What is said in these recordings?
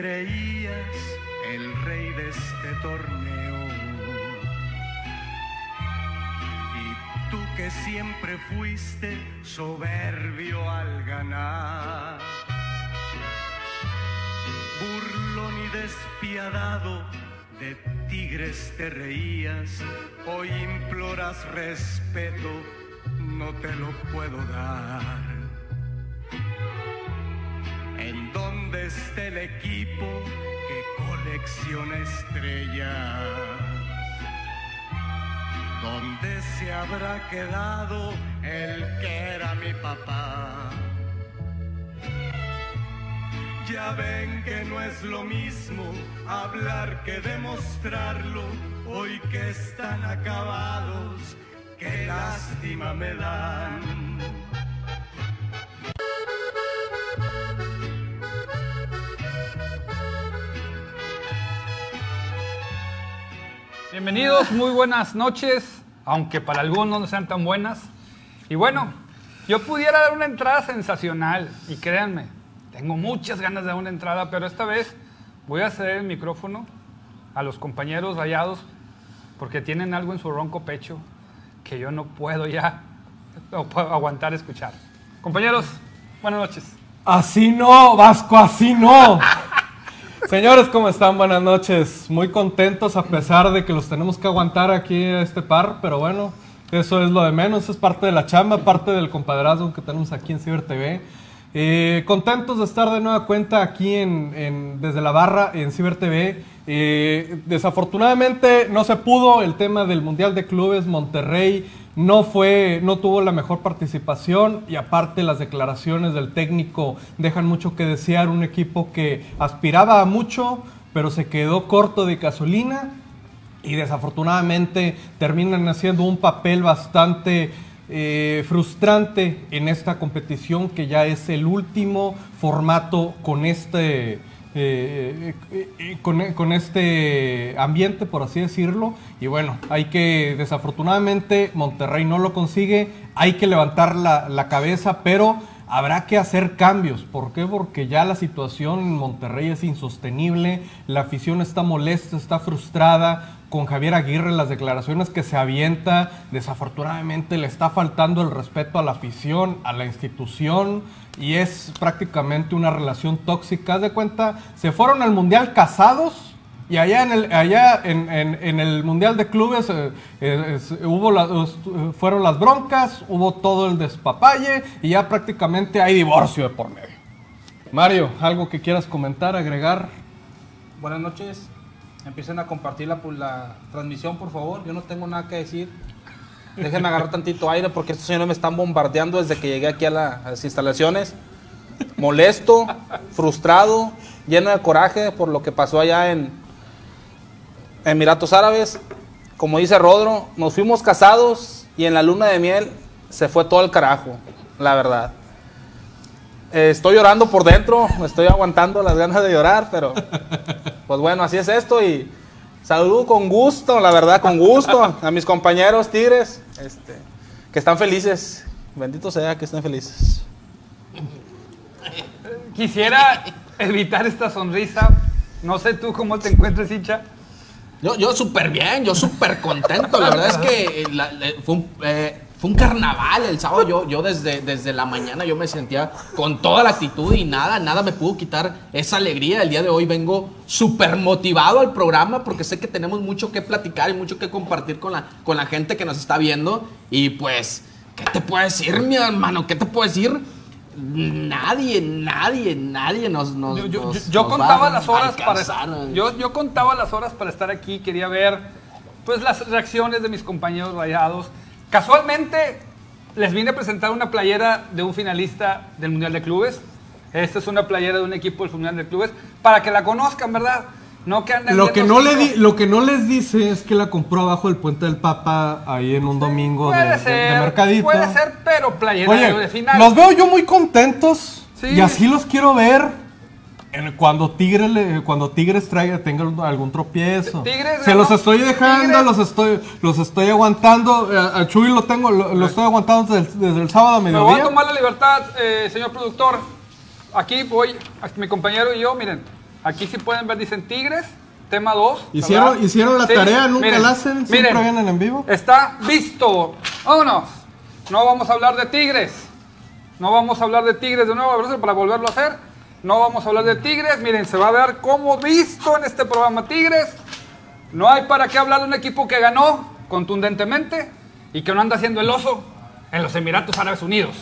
creías el rey de este torneo. Y tú que siempre fuiste soberbio al ganar. Burlón y despiadado de tigres te reías, hoy imploras respeto, no te lo puedo dar. Equipo que colecciona estrellas? ¿Dónde se habrá quedado el que era mi papá? Ya ven que no es lo mismo hablar que demostrarlo, hoy que están acabados, qué lástima me dan. Bienvenidos, muy buenas noches, aunque para algunos no sean tan buenas. Y bueno, yo pudiera dar una entrada sensacional, y créanme, tengo muchas ganas de dar una entrada, pero esta vez voy a ceder el micrófono a los compañeros rayados, porque tienen algo en su ronco pecho que yo no puedo ya aguantar escuchar. Compañeros, buenas noches. Así no, Vasco, así no. Señores, ¿cómo están? Buenas noches. Muy contentos a pesar de que los tenemos que aguantar aquí a este par, pero bueno, eso es lo de menos, es parte de la chamba, parte del compadrazgo que tenemos aquí en Ciber TV. Eh, contentos de estar de nueva cuenta aquí en, desde la barra en Ciber TV. Eh, desafortunadamente no se pudo. El tema del Mundial de Clubes Monterrey no fue no tuvo la mejor participación y aparte las declaraciones del técnico dejan mucho que desear. Un equipo que aspiraba a mucho pero se quedó corto de gasolina y desafortunadamente terminan haciendo un papel bastante eh, frustrante en esta competición que ya es el último formato con este eh, eh, eh, con, este ambiente por así decirlo y bueno hay que desafortunadamente Monterrey no lo consigue hay que levantar la, la cabeza pero Habrá que hacer cambios. ¿Por qué? Porque ya la situación en Monterrey es insostenible, la afición está molesta, está frustrada. Con Javier Aguirre, las declaraciones que se avienta, desafortunadamente le está faltando el respeto a la afición, a la institución, y es prácticamente una relación tóxica. De cuenta, se fueron al mundial casados y allá en el, allá en, en- el Mundial de Clubes eh, eh, hubo la- fueron las broncas, hubo todo el despapalle y ya prácticamente hay divorcio de por medio. Mario, ¿algo que quieras comentar, agregar? Buenas noches. Empiecen a compartir la, la transmisión, por favor. Yo no tengo nada que decir. Déjenme agarrar tantito aire porque estos señores me están bombardeando desde que llegué aquí a, la- a las instalaciones. Molesto, frustrado, lleno de coraje por lo que pasó allá en Emiratos Árabes. Como dice Rodro, nos fuimos casados y en la luna de miel se fue todo el carajo, la verdad. Eh, estoy llorando por dentro, me estoy aguantando las ganas de llorar, pero pues bueno, así es esto y saludo con gusto, la verdad, con gusto a mis compañeros tigres, este, que están felices. Bendito sea que estén felices. Quisiera evitar esta sonrisa. No sé tú cómo te encuentres, hincha. Yo, yo súper bien, yo súper contento. La verdad es que eh, la- la- fue, un, eh, fue un carnaval el sábado. Yo, yo desde, desde la mañana yo me sentía con toda la actitud y nada, nada me pudo quitar esa alegría. El día de hoy vengo súper motivado al programa porque sé que tenemos mucho que platicar y mucho que compartir con la, con la gente que nos está viendo. Y pues, ¿qué te puedo decir, mi hermano? ¿Qué te puedo decir? Nadie, nadie, nadie nos, nos, Yo, yo- nos- yo nos contaba las horas para yo, yo contaba las horas para estar aquí, quería ver pues las reacciones de mis compañeros rayados. Casualmente les vine a presentar una playera de un finalista del Mundial de Clubes. Esta es una playera de un equipo del Mundial de Clubes para que la conozcan, ¿verdad? No que anden Lo que, no le cinco- di- lo que no les dice es que la compró abajo del puente del Papa ahí en un domingo de, Puede de- ser, de mercadito. puede ser, pero playera de final. los veo yo muy contentos Sí. y así los quiero ver cuando Tigres le- cuando Tigres traiga tenga algún tropiezo. Tigres Se los estoy dejando, Tigres- los estoy los estoy aguantando. A, a Chuy lo tengo lo, lo estoy aguantando desde, el- desde el sábado a Me voy a mediodía. tomar la libertad, eh, señor productor. Aquí voy, mi compañero y yo, miren, Aquí sí pueden ver, dicen Tigres, tema 2. Hicieron, hicieron la tarea, nunca la hacen, siempre vienen en vivo. Está visto. Vámonos. No vamos a hablar de Tigres. No vamos a hablar de Tigres de nuevo, para volverlo a hacer. No vamos a hablar de Tigres. Miren, se va a ver como visto en este programa Tigres. No hay para qué hablar de un equipo que ganó contundentemente y que no anda haciendo el oso en los Emiratos Árabes Unidos.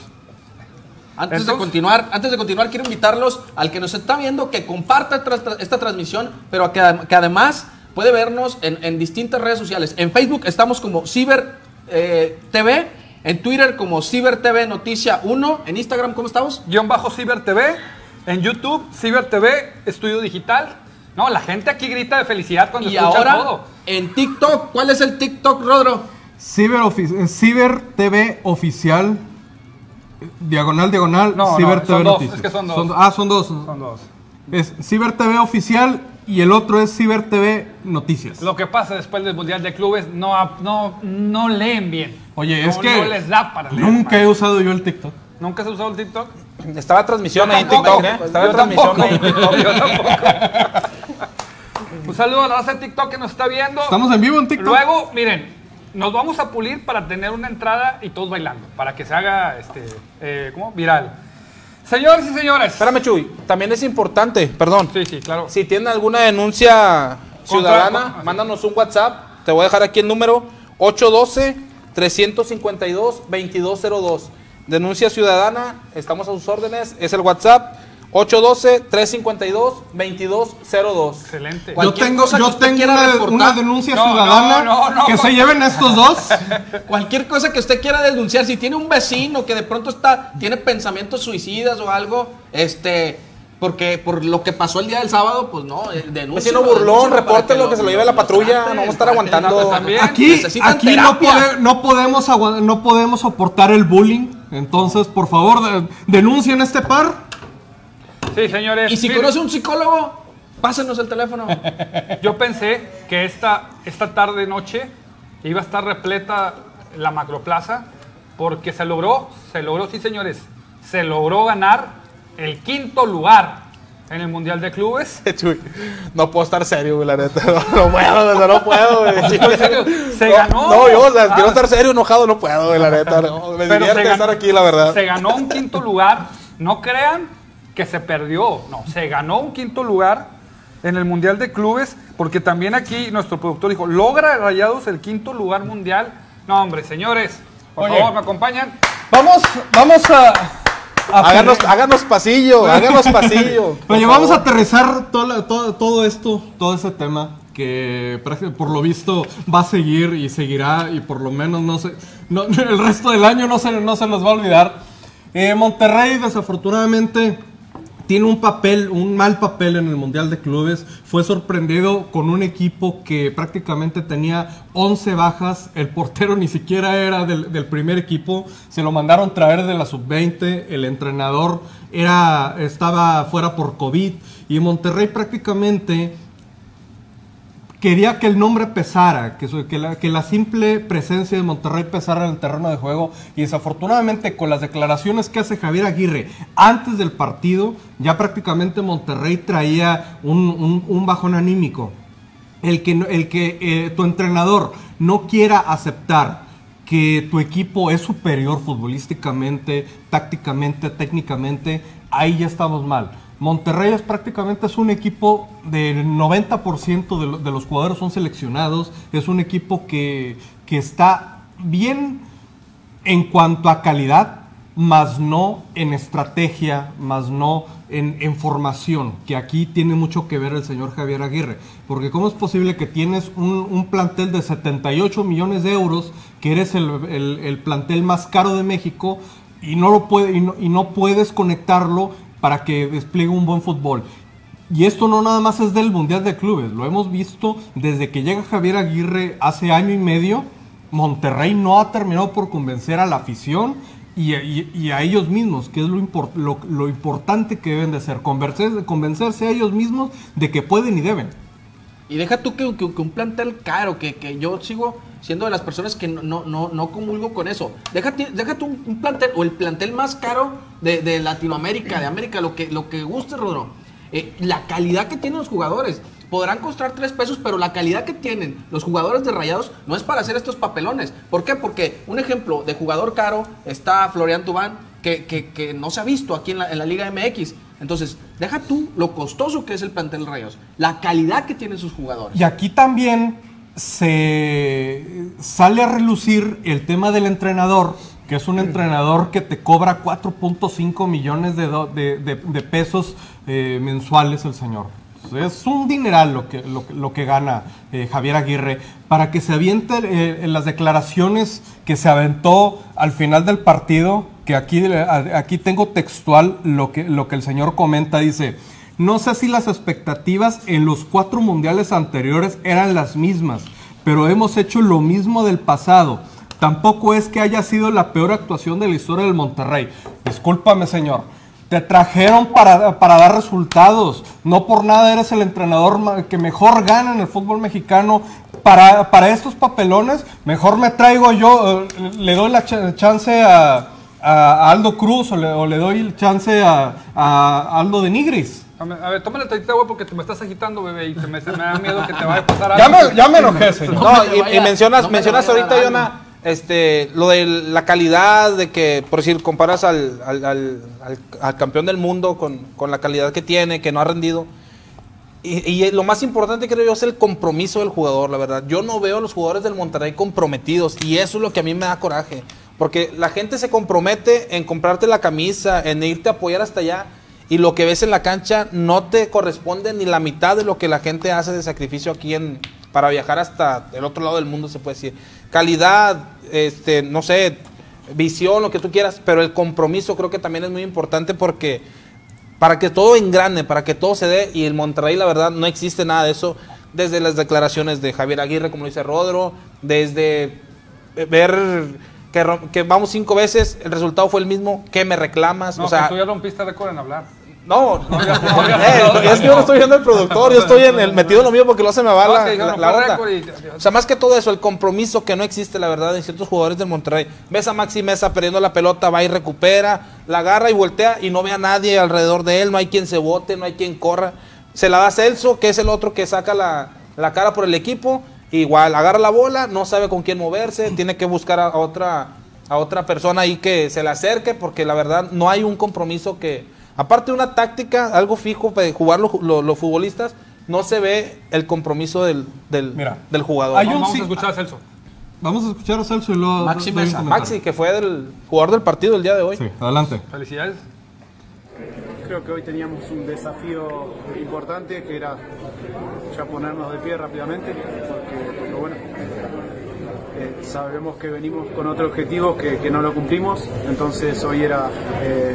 Antes de continuar, antes de continuar quiero invitarlos al que nos está viendo que comparta esta transmisión, pero que, que además puede vernos en, distintas redes sociales. En Facebook estamos como Ciber eh, TV, en Twitter como Ciber TV Noticia 1, en Instagram ¿cómo estamos? Guión bajo Ciber TV, en YouTube Ciber TV Estudio Digital. No, la gente aquí grita de felicidad cuando y ahora, En TikTok, ¿cuál es el TikTok, Rodro? Ciber, Ciber TV Oficial. Diagonal, diagonal, Ciber TV Noticias. es que son dos. ah, son dos. Son dos. Es Ciber TV Oficial y el otro es Ciber TV Noticias. Lo que pasa después del Mundial de Clubes, no, no, no leen bien. Oye, es que no les da para leer, nunca he usado yo el TikTok. ¿Nunca has usado el TikTok? Estaba transmisión ahí en TikTok, ¿eh? Estaba en transmisión ahí en TikTok. Yo tampoco. Un saludo a la raza de TikTok que nos está viendo. Estamos en vivo en TikTok. Luego, miren, nos vamos a pulir para tener una entrada y todos bailando, para que se haga este, eh, ¿cómo? viral. Señores y señores. Espérame, Chuy. También es importante, perdón. Sí, sí, claro. Si tienen alguna denuncia ciudadana, mándanos un WhatsApp. Te voy a dejar aquí el número 812-352-2202. Denuncia ciudadana, estamos a sus órdenes. Es el WhatsApp 812-352-2202. Excelente. Yo tengo, yo tengo una, denuncia ciudadana que se lleven estos dos. Cualquier cosa que usted quiera denunciar, si tiene un vecino que de pronto está, tiene pensamientos suicidas o algo, este, porque por lo que pasó el día del sábado, pues no, eh, denuncia. Vecino burlón, reporte lo que se lo lleve la patrulla, no vamos a estar aguantando. Aquí, aquí no, no, podemos no podemos soportar el bullying, entonces por favor denuncien este par Sí, señores. Y si conoce un psicólogo, pásenos el teléfono. Yo pensé que esta, esta tarde noche iba a estar repleta la macroplaza porque se logró, se logró, sí señores, se logró ganar el quinto lugar en el Mundial de Clubes. no puedo estar serio, la neta. No, puedo, no puedo, Se ganó. No, yo, o sea, quiero estar serio, enojado, no puedo, la neta. me divierte estar aquí, la verdad. Se ganó un quinto lugar. No crean que se perdió, no, se ganó un quinto lugar en el Mundial de Clubes, porque también aquí nuestro productor dijo, logra Rayados el quinto lugar mundial. No, hombre, señores, por favor, me acompañan. Vamos, vamos a... háganos, pasillo, háganos pasillo. Oye, vamos a aterrizar todo, todo, todo esto, todo ese tema que por lo visto va a seguir y seguirá y por lo menos no se, no, el resto del año no se, no se nos va a olvidar. Eh, Monterrey desafortunadamente tiene un papel, un mal papel en el Mundial de Clubes. Fue sorprendido con un equipo que prácticamente tenía 11 bajas. El portero ni siquiera era del, del primer equipo. Se lo mandaron traer de la sub-20. El entrenador era, estaba fuera por COVID. Y Monterrey prácticamente quería que el nombre pesara, que, que, la, simple presencia de Monterrey pesara en el terreno de juego y desafortunadamente con las declaraciones que hace Javier Aguirre antes del partido, ya prácticamente Monterrey traía un, bajón anímico. El que, el que eh, tu entrenador no quiera aceptar que tu equipo es superior futbolísticamente, tácticamente, técnicamente, ahí ya estamos mal. Monterrey es prácticamente es un equipo del 90% de, los jugadores son seleccionados, es un equipo que, está bien en cuanto a calidad, más no en estrategia, más no en, formación, que aquí tiene mucho que ver el señor Javier Aguirre. Porque ¿cómo es posible que tienes un, plantel de 78 millones de euros, que eres el, plantel más caro de México, y no, lo puede, y no puedes conectarlo para que despliegue un buen fútbol. Y esto no nada más es del Mundial de Clubes, lo hemos visto desde que llega Javier Aguirre hace año y medio. Monterrey no ha terminado por convencer a la afición y, a ellos mismos, que es lo, lo, importante que deben de ser, convencerse a ellos mismos de que pueden y deben. Y deja tú que, un plantel caro, que, yo sigo siendo de las personas que no, no, no, comulgo con eso. Déjate, déjate un, un, plantel, o el plantel más caro de, Latinoamérica, de América, lo que, lo que guste, Rodro. eh, la calidad que tienen los jugadores. Podrán costar tres pesos, pero la calidad que tienen los jugadores de Rayados no es para hacer estos papelones. ¿Por qué? Porque un ejemplo de jugador caro está Florian Tubán, que, no se ha visto aquí en la, en la Liga MX. Entonces, deja tú lo costoso que es el plantel de Rayados, la calidad que tienen sus jugadores. Y aquí también se sale a relucir el tema del entrenador, que es un entrenador que te cobra 4.5 millones de, do- de- pesos eh, mensuales el señor. Es un dineral lo que, lo, que- lo que gana eh, Javier Aguirre para que se aviente eh, en las declaraciones que se aventó al final del partido, que aquí, aquí tengo textual lo que, lo que el señor comenta, dice, no sé si las expectativas en los cuatro mundiales anteriores eran las mismas, pero hemos hecho lo mismo del pasado. Tampoco es que haya sido la peor actuación de la historia del Monterrey. Discúlpame, señor. Te trajeron para, para dar resultados. No por nada eres el entrenador que mejor gana en el fútbol mexicano. Para, para estos papelones, mejor me traigo yo, eh, le doy la ch- chance a, a Aldo Cruz o le, o le doy el chance a, a Aldo de Nigris. A ver, tómale tantita agua porque te me estás agitando, bebé, y te me, se me da miedo que te vaya a pasar algo. Ya me, ya me enojé, señor. No No, me y, vaya- y mencionas, no mencionas ahorita, Yona, este, lo de la calidad, de que, por decir, comparas al, al- al- al- al campeón del mundo con, con la calidad que tiene, que no ha rendido. Y, y lo más importante, creo yo, es el compromiso del jugador, la verdad. Yo no veo a los jugadores del Monterrey comprometidos y eso es lo que a mí me da coraje. Porque la gente se compromete en comprarte la camisa, en irte a apoyar hasta allá. Y lo que ves en la cancha no te corresponde ni la mitad de lo que la gente hace de sacrificio aquí en, para viajar hasta el otro lado del mundo, se puede decir. Calidad, este, no sé, visión, lo que tú quieras, pero el compromiso creo que también es muy importante porque para que todo engrane, para que todo se dé, y el Monterrey, la verdad, no existe nada de eso, desde las declaraciones de Javier Aguirre, como dice Rodro, desde ver que, vamos cinco veces, el resultado fue el mismo, que me reclamas? No, o sea, que tú ya rompiste récord en hablar. no, No, ya- no, ya- eh, no, es que yo no estoy viendo el productor, yo estoy en el metido en lo mío porque luego se me va la, onda. y- O sea, más que todo eso, el compromiso que no existe, la verdad, en ciertos jugadores del Monterrey. Ves a Maxi Mesa perdiendo la pelota, va y recupera, la agarra y voltea y no ve a nadie alrededor de él, no hay quien se bote, no hay quien corra. Se la da Celso, que es el otro que saca la, la cara por el equipo, igual agarra la bola, no sabe con quién moverse, tiene que buscar a, otra a otra persona ahí que se le acerque, porque la verdad no hay un compromiso que, aparte de una táctica, algo fijo para jugar los, los- los futbolistas, no se ve el compromiso del, del, Mira, del jugador. hay Vamos, un vamos sí- a escuchar a Celso. Vamos a escuchar a Celso y luego. Maxi Mesa. Maxi, que fue el jugador del partido el día de hoy. Sí, adelante. Felicidades. Creo que hoy teníamos un desafío importante que era ya ponernos de pie rápidamente, porque, bueno, eh, sabemos que venimos con otro objetivo que, no lo cumplimos, entonces hoy era, eh,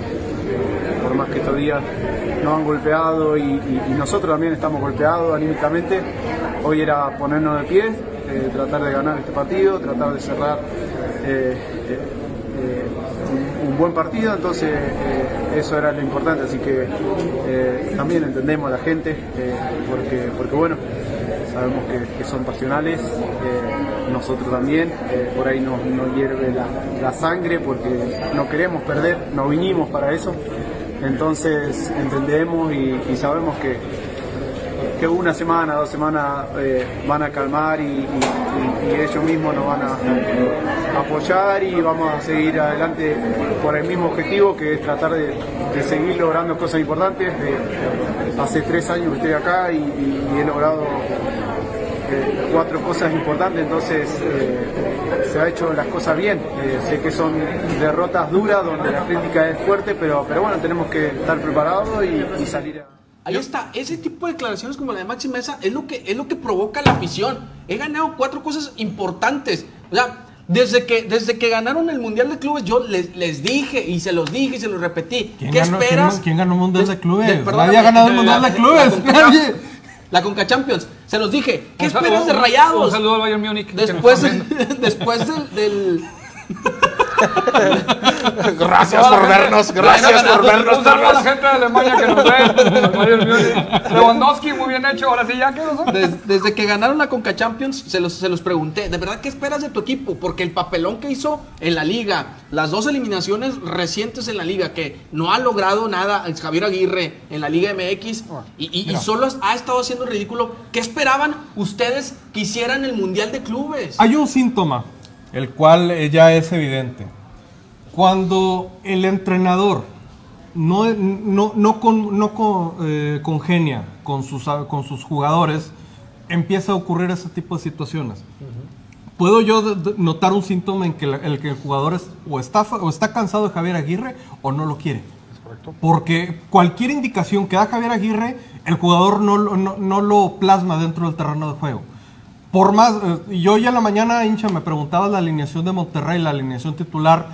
por más que estos días nos han golpeado y nosotros también estamos golpeados anímicamente, hoy era ponernos de pie, eh, tratar de ganar este partido, tratar de cerrar. Un, buen partido, entonces eh, eso era lo importante, así que eh, también entendemos a la gente, eh, porque, porque bueno, sabemos que, son pasionales, nosotros también, por ahí nos, hierve la, la sangre porque no queremos perder, no vinimos para eso, entonces entendemos y sabemos que, que una semana, dos semanas eh, van a calmar y, ellos mismos nos van a apoyar y vamos a seguir adelante por el mismo objetivo que es tratar de, seguir logrando cosas importantes. De- hace tres años que estoy acá y, he logrado eh, cuatro cosas importantes, entonces eh, se ha hecho las cosas bien. Eh, sé que son derrotas duras donde la crítica es fuerte, pero, pero bueno, tenemos que estar preparados y, y salir a... Ahí está, ese tipo de declaraciones como la de Maxi Mesa es lo que, es lo que provoca la afición. He ganado cuatro cosas importantes. O sea, desde que, desde que ganaron el Mundial de Clubes, yo les, les dije y se los dije y se los repetí. ¿Quién ¿Qué ganó- esperas? quién- quién ganó el Mundial de Clubes? perdóname, Nadie ha ganado el de Mundial la- de Clubes, la nadie. La Conca Champions. Se los dije. ¿Qué esperas de Rayados? Un saludo al Bayern Múnich. Después, después del, del- Gracias por vernos, gracias por vernos. Un saludo a la gente de Alemania que nos ve. Múnich. Lewandowski, muy bien hecho. Ahora sí, ya que desde que ganaron la Conca Champions, se los, se los pregunté, ¿de verdad qué esperas de tu equipo? Porque el papelón que hizo en la liga, las dos eliminaciones recientes en la liga, que no ha logrado nada es Javier Aguirre en la Liga MX y, y- y solo ha estado haciendo ridículo, ¿qué esperaban ustedes que hicieran el Mundial de Clubes? Hay un síntoma, el cual ya es evidente. Cuando el entrenador no, no, no, con- no con- eh, congenia con sus, con sus jugadores, empieza a ocurrir ese tipo de situaciones. Puedo yo notar un síntoma en que la- el, que el jugador es- o, está, o está cansado de Javier Aguirre o no lo quiere. Porque cualquier indicación que da Javier Aguirre, el jugador no, no, no lo plasma dentro del terreno de juego. Por más, eh, yo ya en la mañana, hincha, me preguntaba la alineación de Monterrey, la alineación titular.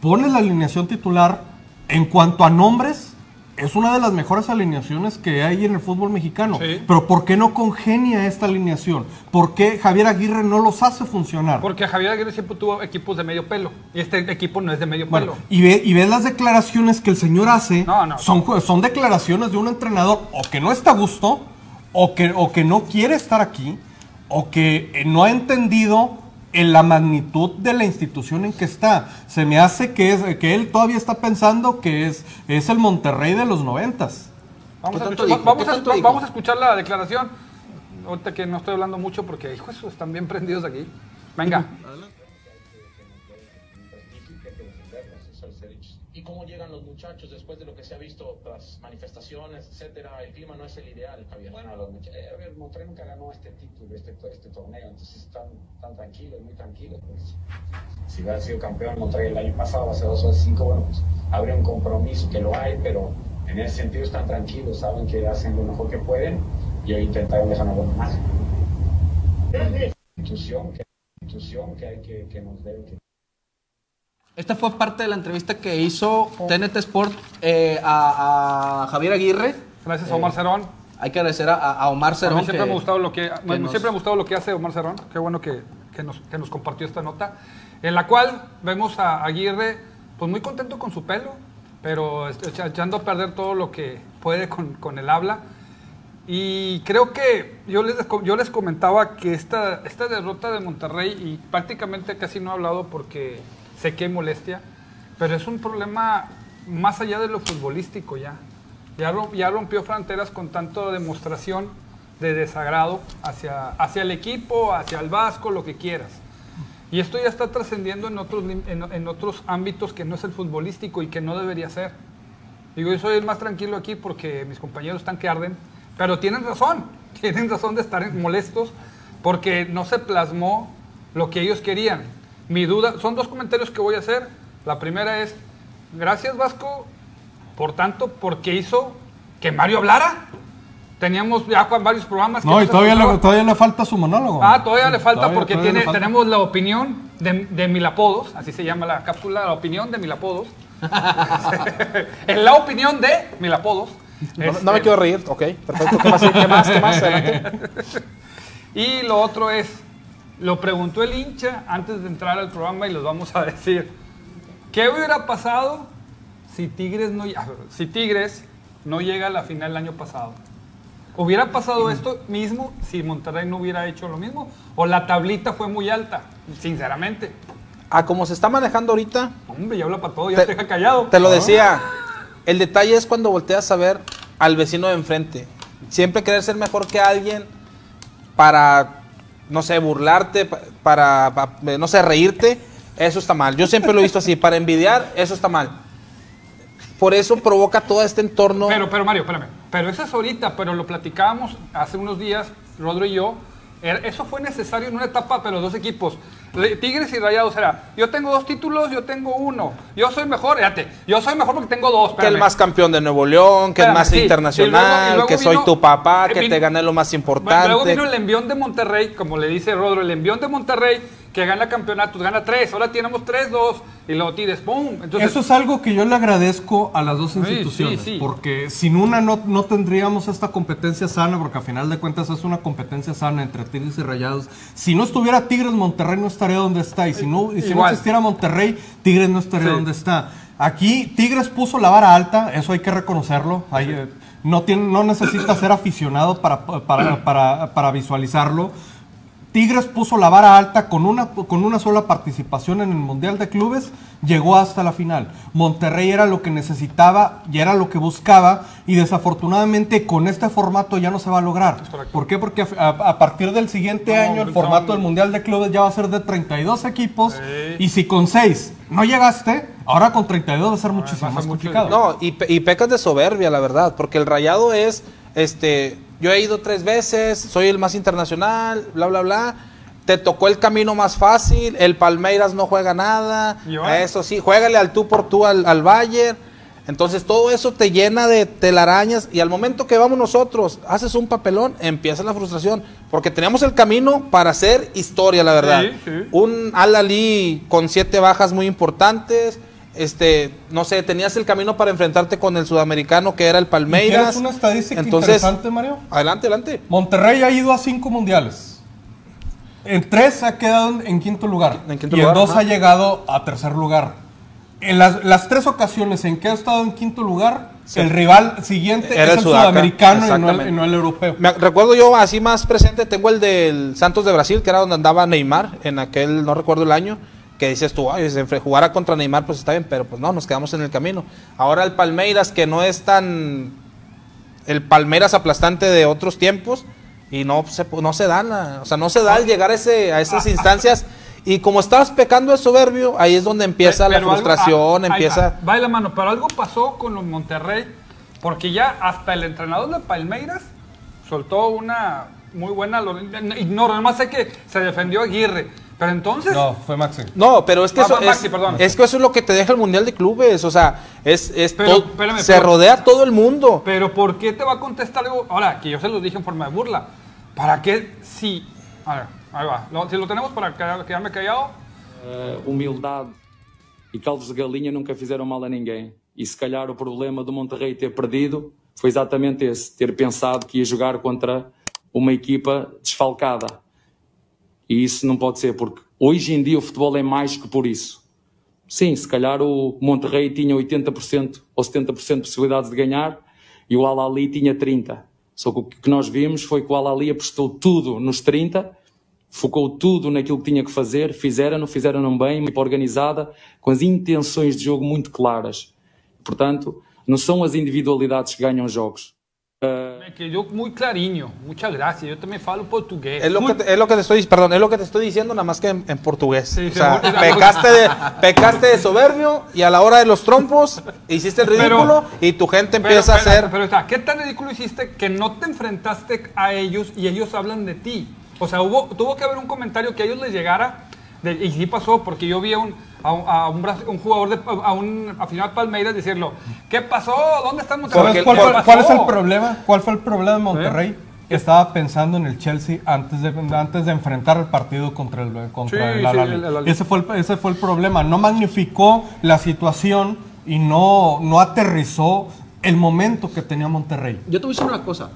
Pones la alineación titular en cuanto a nombres, es una de las mejores alineaciones que hay en el fútbol mexicano. Sí. Pero ¿por qué no congenia esta alineación? ¿Por qué Javier Aguirre no los hace funcionar? Porque Javier Aguirre siempre tuvo equipos de medio pelo. Y este equipo no es de medio Bueno, pelo. y ve, y ves las declaraciones que el señor hace. No, no. Son, son declaraciones de un entrenador o que no está a gusto, o que, o que no quiere estar aquí, o que eh, no ha entendido en la magnitud de la institución en que está. Se me hace que, es, que él todavía está pensando que es, es el Monterrey de los noventas. Vamos, ¿Qué a escuchar, vamos, vamos a escuchar la declaración. Ahorita que no estoy hablando mucho porque, hijo, están bien prendidos aquí. Venga. ¿Y cómo llegan los muchachos después de lo que se ha visto, las manifestaciones, etcétera? El clima no es el ideal, Javier. Bueno, los muchachos, a ver, Monterrey nunca ganó este título, este, este torneo, entonces están, están tranquilos, muy tranquilos. Pues. Si hubiera sido campeón Monterrey el año pasado, hace dos o cinco, bueno, pues habría un compromiso que lo hay, pero en ese sentido están tranquilos, saben que hacen lo mejor que pueden y hoy intentaron dejar buena imagen. Institución que, institución que hay que, que nos debe, que Esta fue parte de la entrevista que hizo TNT Sport eh, a, a Javier Aguirre. Gracias a Omar Cerón. Hay que agradecer a, a Omar A Cerón. mí siempre que- me ha gustado lo que, nos- siempre me ha gustado lo que hace Omar Cerón. Qué bueno que, que nos, que nos compartió esta nota. En la cual vemos a Aguirre pues muy contento con su pelo, pero echa- echando a perder todo lo que puede con, con el habla. Y creo que yo les, yo les comentaba que esta, esta derrota de Monterrey, y prácticamente casi no he hablado porque sé que hay molestia, pero es un problema más allá de lo futbolístico ya. Ya, ya rompió fronteras con tanto demostración de desagrado hacia, hacia el equipo, hacia el Vasco, lo que quieras. Y esto ya está trascendiendo en otros, en, en otros ámbitos que no es el futbolístico y que no debería ser. Digo, yo soy el más tranquilo aquí porque mis compañeros están que arden, pero tienen razón, tienen razón de estar molestos porque no se plasmó lo que ellos querían. Mi duda, son dos comentarios que voy a hacer. La primera es, gracias Vasco, por tanto, porque hizo que Mario hablara. Teníamos ya varios programas. que No, y se todavía le, escuchaba. todavía le falta su monólogo. Ah, todavía le falta Todavía- porque todavía tiene, le falta. tenemos la opinión de, de Milapodos, así se llama la cápsula, la opinión de Milapodos. en la opinión de Milapodos. No, Este, no me quiero reír, ok, perfecto. ¿Qué más? ¿Qué más? ¿Qué más? Adelante. Y lo otro es, lo preguntó el hincha antes de entrar al programa y los vamos a decir. ¿Qué hubiera pasado si Tigres no, si Tigres no llega a la final el año pasado? ¿Hubiera pasado esto mismo si Monterrey no hubiera hecho lo mismo? ¿O la tablita fue muy alta? Sinceramente. A como se está manejando ahorita, Hombre, ya habla para todo, ya te, Te- deja callado. Te lo decía. El detalle es cuando volteas a ver al vecino de enfrente. Siempre querer ser mejor que alguien para, no sé, burlarte, pa- para, pa- no sé, reírte, eso está mal. Yo siempre lo he visto así. Para envidiar, eso está mal. Por eso provoca todo este entorno. Pero, pero Mario, espérame. Pero eso es ahorita, pero lo platicábamos hace unos días, Rodro y yo. Era- Eso fue necesario en una etapa, pero dos equipos. Re- Tigres y Rayados era, yo tengo dos títulos, yo tengo uno. Yo soy mejor, fíjate, yo soy mejor porque tengo dos. que el más campeón de Nuevo León, que el Espérame, más sí. internacional, Y luego- y luego que soy tu papá, que vino- te gané lo más Bueno, importante. luego vino el envión de Monterrey, como le dice Rodro, el envión de Monterrey, que gana campeonatos, gana tres, ahora tenemos tres, dos, y luego Tigres, ¡pum! Entonces, Eso es algo que yo le agradezco a las dos instituciones, sí, sí. porque sin una no, no tendríamos esta competencia sana, porque a final de cuentas es una competencia sana entre Tigres y Rayados. Si no estuviera Tigres, Monterrey no estaría donde está, y si no, y si no existiera Monterrey, Tigres no estaría Sí. donde está. Aquí Tigres puso la vara alta, eso hay que reconocerlo. Hay, eh, no, tiene, no necesita ser aficionado para, para, para, para visualizarlo. Tigres puso la vara alta con una, con una sola participación en el Mundial de Clubes, llegó hasta la final. Monterrey era lo que necesitaba y era lo que buscaba y desafortunadamente con este formato ya no se va a lograr. ¿Por qué? Porque a, a- a partir del siguiente No, año el formato del Mundial de Clubes ya va a ser de 32 equipos Sí. y si con 6 no llegaste, ahora con 32 va a ser muchísimo más complicado. No, y, pe- y pecas de soberbia, la verdad, porque el rayado es, este, yo he ido tres veces, soy el más internacional, bla, bla, bla. Te tocó el camino más fácil, el Palmeiras no juega nada, ahora- eso sí, juégale al tú por tú al, al Bayern. Entonces todo eso te llena de telarañas y al momento que vamos nosotros, haces un papelón, empieza la frustración, porque teníamos el camino para hacer historia, la verdad. Sí, sí. Un Al-Ali con siete bajas muy importantes, este, no sé, tenías el camino para enfrentarte con el sudamericano que era el ¿Y Palmeiras. ¿Quieres una estadística Entonces, interesante, Mario? adelante, adelante. Monterrey ha ido a cinco mundiales. En tres ha quedado en- quinto lugar. En quinto y lugar, en dos ajá. ha llegado a tercer lugar. En las, las tres ocasiones en que ha estado en quinto lugar, el rival siguiente Era es el Sudaca, sudamericano y no el, exactamente. y no el europeo. Me recuerdo yo así más presente, tengo el del Santos de Brasil, que era donde andaba Neymar, en aquel, no recuerdo el año, que dices tú, ay, si jugara contra Neymar, pues está bien, pero pues no, nos quedamos en el camino. Ahora el Palmeiras, que no es tan el Palmeiras aplastante de otros tiempos, y no se, no se dan, la- o sea, no se da al llegar a, ese, a esas instancias. Y como estabas pecando de soberbio, ahí es donde empieza la Pero algo- frustración, ah, empieza... Va, va de la mano, pero algo pasó con los Monterrey, porque ya hasta el entrenador de Palmeiras soltó una muy buena. Ignoro, nomás sé que se defendió Aguirre. Pero entonces. No, fue Maxi. No, pero es que Ah, eso es, Maxi, perdón. es que eso es lo que te deja el Mundial de Clubes, o sea, es, es Pero, todo- espérame, se pero- rodea todo el mundo. Pero ¿por qué te va a contestar algo? Ahora, que yo se lo dije en forma de burla. ¿Para qué si. A ver, ahí va. Lo- si lo tenemos para quedar- quedarme callado. Eh, humildade e caldos de galinha nunca fizeram mal a ninguém. E se calhar o problema do Monterrey ter perdido foi exatamente esse: ter pensado que ia jogar contra uma equipa desfalcada. E isso não pode ser, porque hoje em dia o futebol é mais que por isso. Sim, se calhar o Monterrey tinha 80% ou 70% de possibilidades de ganhar e o Al-Ali tinha 30%. Só que o que nós vimos foi que o Al-Ali apostou tudo nos 30%, focou tudo naquilo que tinha que fazer, fizeram-no, fizeram-no bem, equipa organizada, com as intenções de jogo muito claras. Portanto, não são as individualidades que ganham jogos. Me quedó muy clariño. Muchas gracias. Yo también falo portugués. Es lo, Muy- que te, es lo que te estoy, perdón, es lo que te estoy diciendo nada más que en, en portugués. Sí, o sea, seguro. pecaste de, pecaste de soberbio y a la hora de los trompos hiciste el Pero- ridículo y tu gente Pero, empieza a hacer... Pero, está, ¿qué tan ridículo hiciste que no te enfrentaste a ellos y ellos hablan de ti? O sea, hubo, tuvo que haber un comentario que a ellos les llegara. de- y sí pasó, porque yo vi a un, a un, a un un jugador, de, a un aficionado de Palmeiras decirlo: ¿Qué pasó? ¿Dónde están Monterrey? ¿Sabes ¿Qué cuál, fue, pasó?" cuál es el problema? ¿Cuál fue el problema de Monterrey? Estaba pensando en el Chelsea antes de, antes de enfrentar el partido contra el, contra Sí, el sí, el Al-Ahly. ese, fue el, ese fue el problema. No magnificó la situación y no, no aterrizó el momento que tenía Monterrey. Yo te voy a decir una cosa.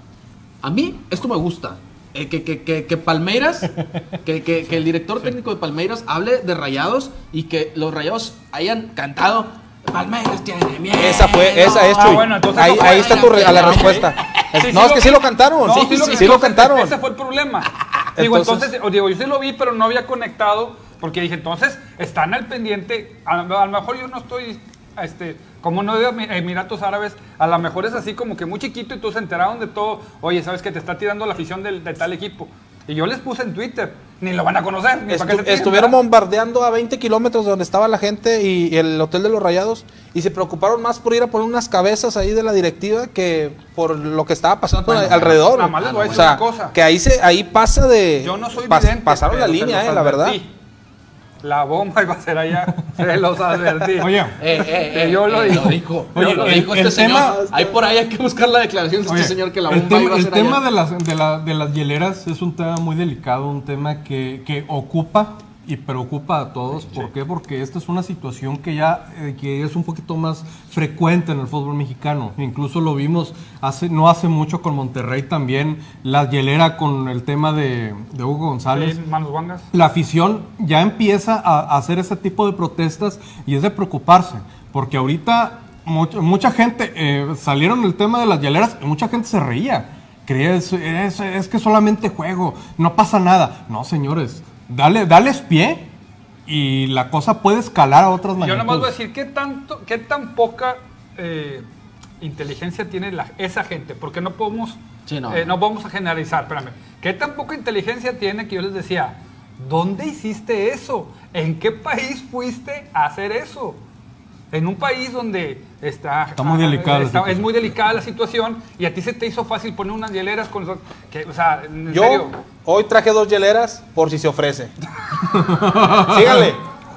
A mí esto me gusta. Eh, que, que, que, que Palmeiras, que, que, que el director técnico de Palmeiras hable de rayados y que los rayados hayan cantado Palmeiras tiene miedo. Esa fue, esa es Ah, Chuy. bueno, entonces ahí, no ahí está tu re- a la Ah, respuesta. Es- Sí, no, sí es que sí lo cantaron. No, sí, sí, lo- sí, sí lo cantaron. Ese fue el problema. Digo, Entonces- entonces, digo, yo sí lo vi, pero no había conectado, porque dije, entonces, están al pendiente, a, a lo mejor yo no estoy, este, como no de Emi- Emiratos Árabes, a lo mejor es así como que muy chiquito y todos se enteraron de todo, oye, ¿sabes que te está tirando la afición del- de tal equipo? Y yo les puse en Twitter, ni lo van a conocer, ni para qué Estu- se tiren, estuvieron bombardeando a 20 kilómetros de donde estaba la gente y, y el hotel de los rayados y se preocuparon más por ir a poner unas cabezas ahí de la directiva que por lo que estaba pasando Bueno, alrededor. nada más les voy a o decir sea, una cosa. que ahí se ahí pasa de Yo no soy pas- vidente, pasaron la línea, eh, la verdad. La bomba iba a ser allá, se los advertí. Oye, Eh, eh, eh, yo lo eh, digo. dijo. Oye, lo el- dijo el este tema- señor. Ahí por ahí hay que buscar la declaración de Oye, este señor que la el bomba tema, iba a el ser tema allá. de, las, de, la- de las hieleras es un tema muy delicado, un tema que, que ocupa y preocupa a todos. ¿Por qué? Porque esta es una situación que ya eh, que es un poquito más frecuente en el fútbol mexicano. Incluso lo vimos hace no hace mucho con Monterrey también, la hielera con el tema de, de Hugo González. Sí, manos guangas. La afición ya empieza a, a hacer ese tipo de protestas y es de preocuparse, porque ahorita mucha, mucha gente eh, salieron el tema de las hieleras y mucha gente se reía. Creía, es, es- es que solamente juego, no pasa nada. No, señores, dale, dales pie y la cosa puede escalar a otras Yo magnitudes. nomás voy a decir, ¿qué, tanto, qué tan poca eh, inteligencia tiene la- esa gente? Porque no podemos, Sí, no. eh, no vamos a generalizar, espérame. ¿Qué tan poca inteligencia tiene que yo les decía, ¿dónde hiciste eso? ¿En qué país fuiste a hacer eso? En un país donde está, Está muy delicada está- es muy delicada la situación y a ti se te hizo fácil poner unas hieleras con eso. Que, o sea, en Yo serio. hoy traje dos hieleras por si se ofrece. síganle,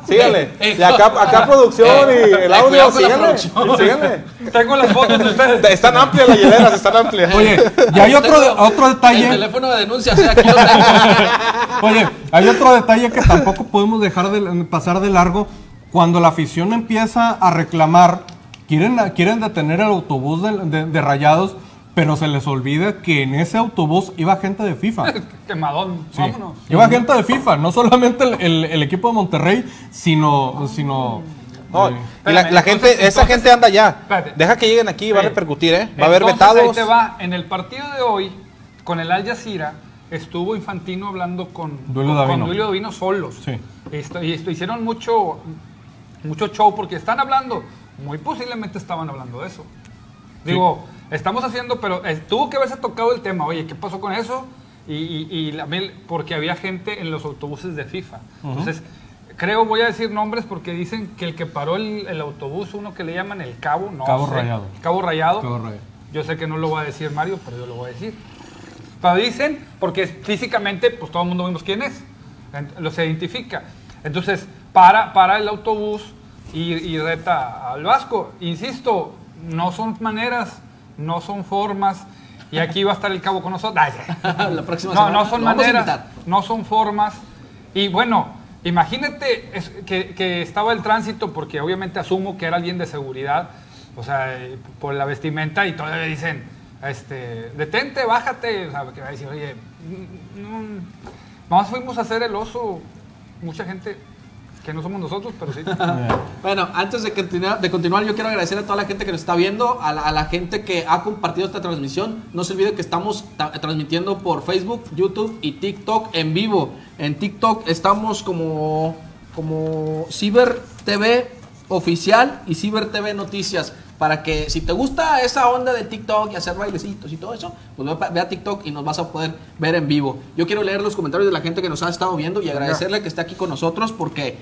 síganle. Y acá, acá producción y el audio, síganle. síganle. Tengo las fotos de ustedes. Están amplias las hieleras, están amplias. Oye, y hay otro, otro El detalle. teléfono de denuncia, o sea, aquí lo tengo. Oye, hay otro detalle que tampoco podemos dejar de pasar de largo. Cuando la afición empieza a reclamar, quieren, quieren detener el autobús de, de- de Rayados, pero se les olvida que en ese autobús iba gente de FIFA. Quemadón, Sí. vámonos. Iba gente de FIFA, no solamente el, el- el equipo de Monterrey, sino... sino No, eh, y la, la gente, entonces- esa entonces- gente anda ya. Espérate. Deja que lleguen aquí y va a repercutir, ¿eh? Va a haber vetados. Ahí te va. En el partido de hoy, con el Al Jazeera, estuvo Infantino hablando con Duilio con, Davino. Duilio Davino solos. Sí. Esto- y esto, hicieron mucho, mucho show porque están hablando, muy posiblemente estaban hablando de eso. Digo, estamos haciendo, pero eh, tuvo que haberse tocado el tema. Oye, ¿qué pasó con eso? Y, y- y la- porque había gente en los autobuses de FIFA. Entonces, creo, voy a decir nombres porque dicen que el que paró el, el autobús, uno que le llaman el Cabo, no Cabo sé. Rayado. Cabo Rayado. Cabo Rayado. Yo sé que no lo va a decir Mario, pero yo lo voy a decir. Pero dicen, porque físicamente, pues todo el mundo vemos quién es, lo se identifica. Entonces, para, para el autobús y, y reta al Vasco. Insisto, no son maneras, no son formas. Y aquí va a estar el cabo con nosotros. La próxima no, semana no son maneras, no son formas. Y bueno, imagínate que, que estaba el tránsito, porque obviamente asumo que era alguien de seguridad, o sea, por la vestimenta, y todavía dicen, este, detente, bájate. O sea, que va a decir, oye, mm, mm, nomás fuimos a hacer el oso. Mucha gente que no somos nosotros, pero sí. Bueno, antes de continuar, de continuar, yo quiero agradecer a toda la gente que nos está viendo, a la, a la gente que ha compartido esta transmisión. No se olvide que estamos ta- transmitiendo por Facebook, YouTube y TikTok en vivo. En TikTok estamos como, como Ciber TV Oficial y Ciber TV Noticias. Para que si te gusta esa onda de TikTok y hacer bailecitos y todo eso, pues ve, a- TikTok y nos vas a poder ver en vivo. Yo quiero leer los comentarios de la gente que nos ha estado viendo y agradecerle que esté aquí con nosotros porque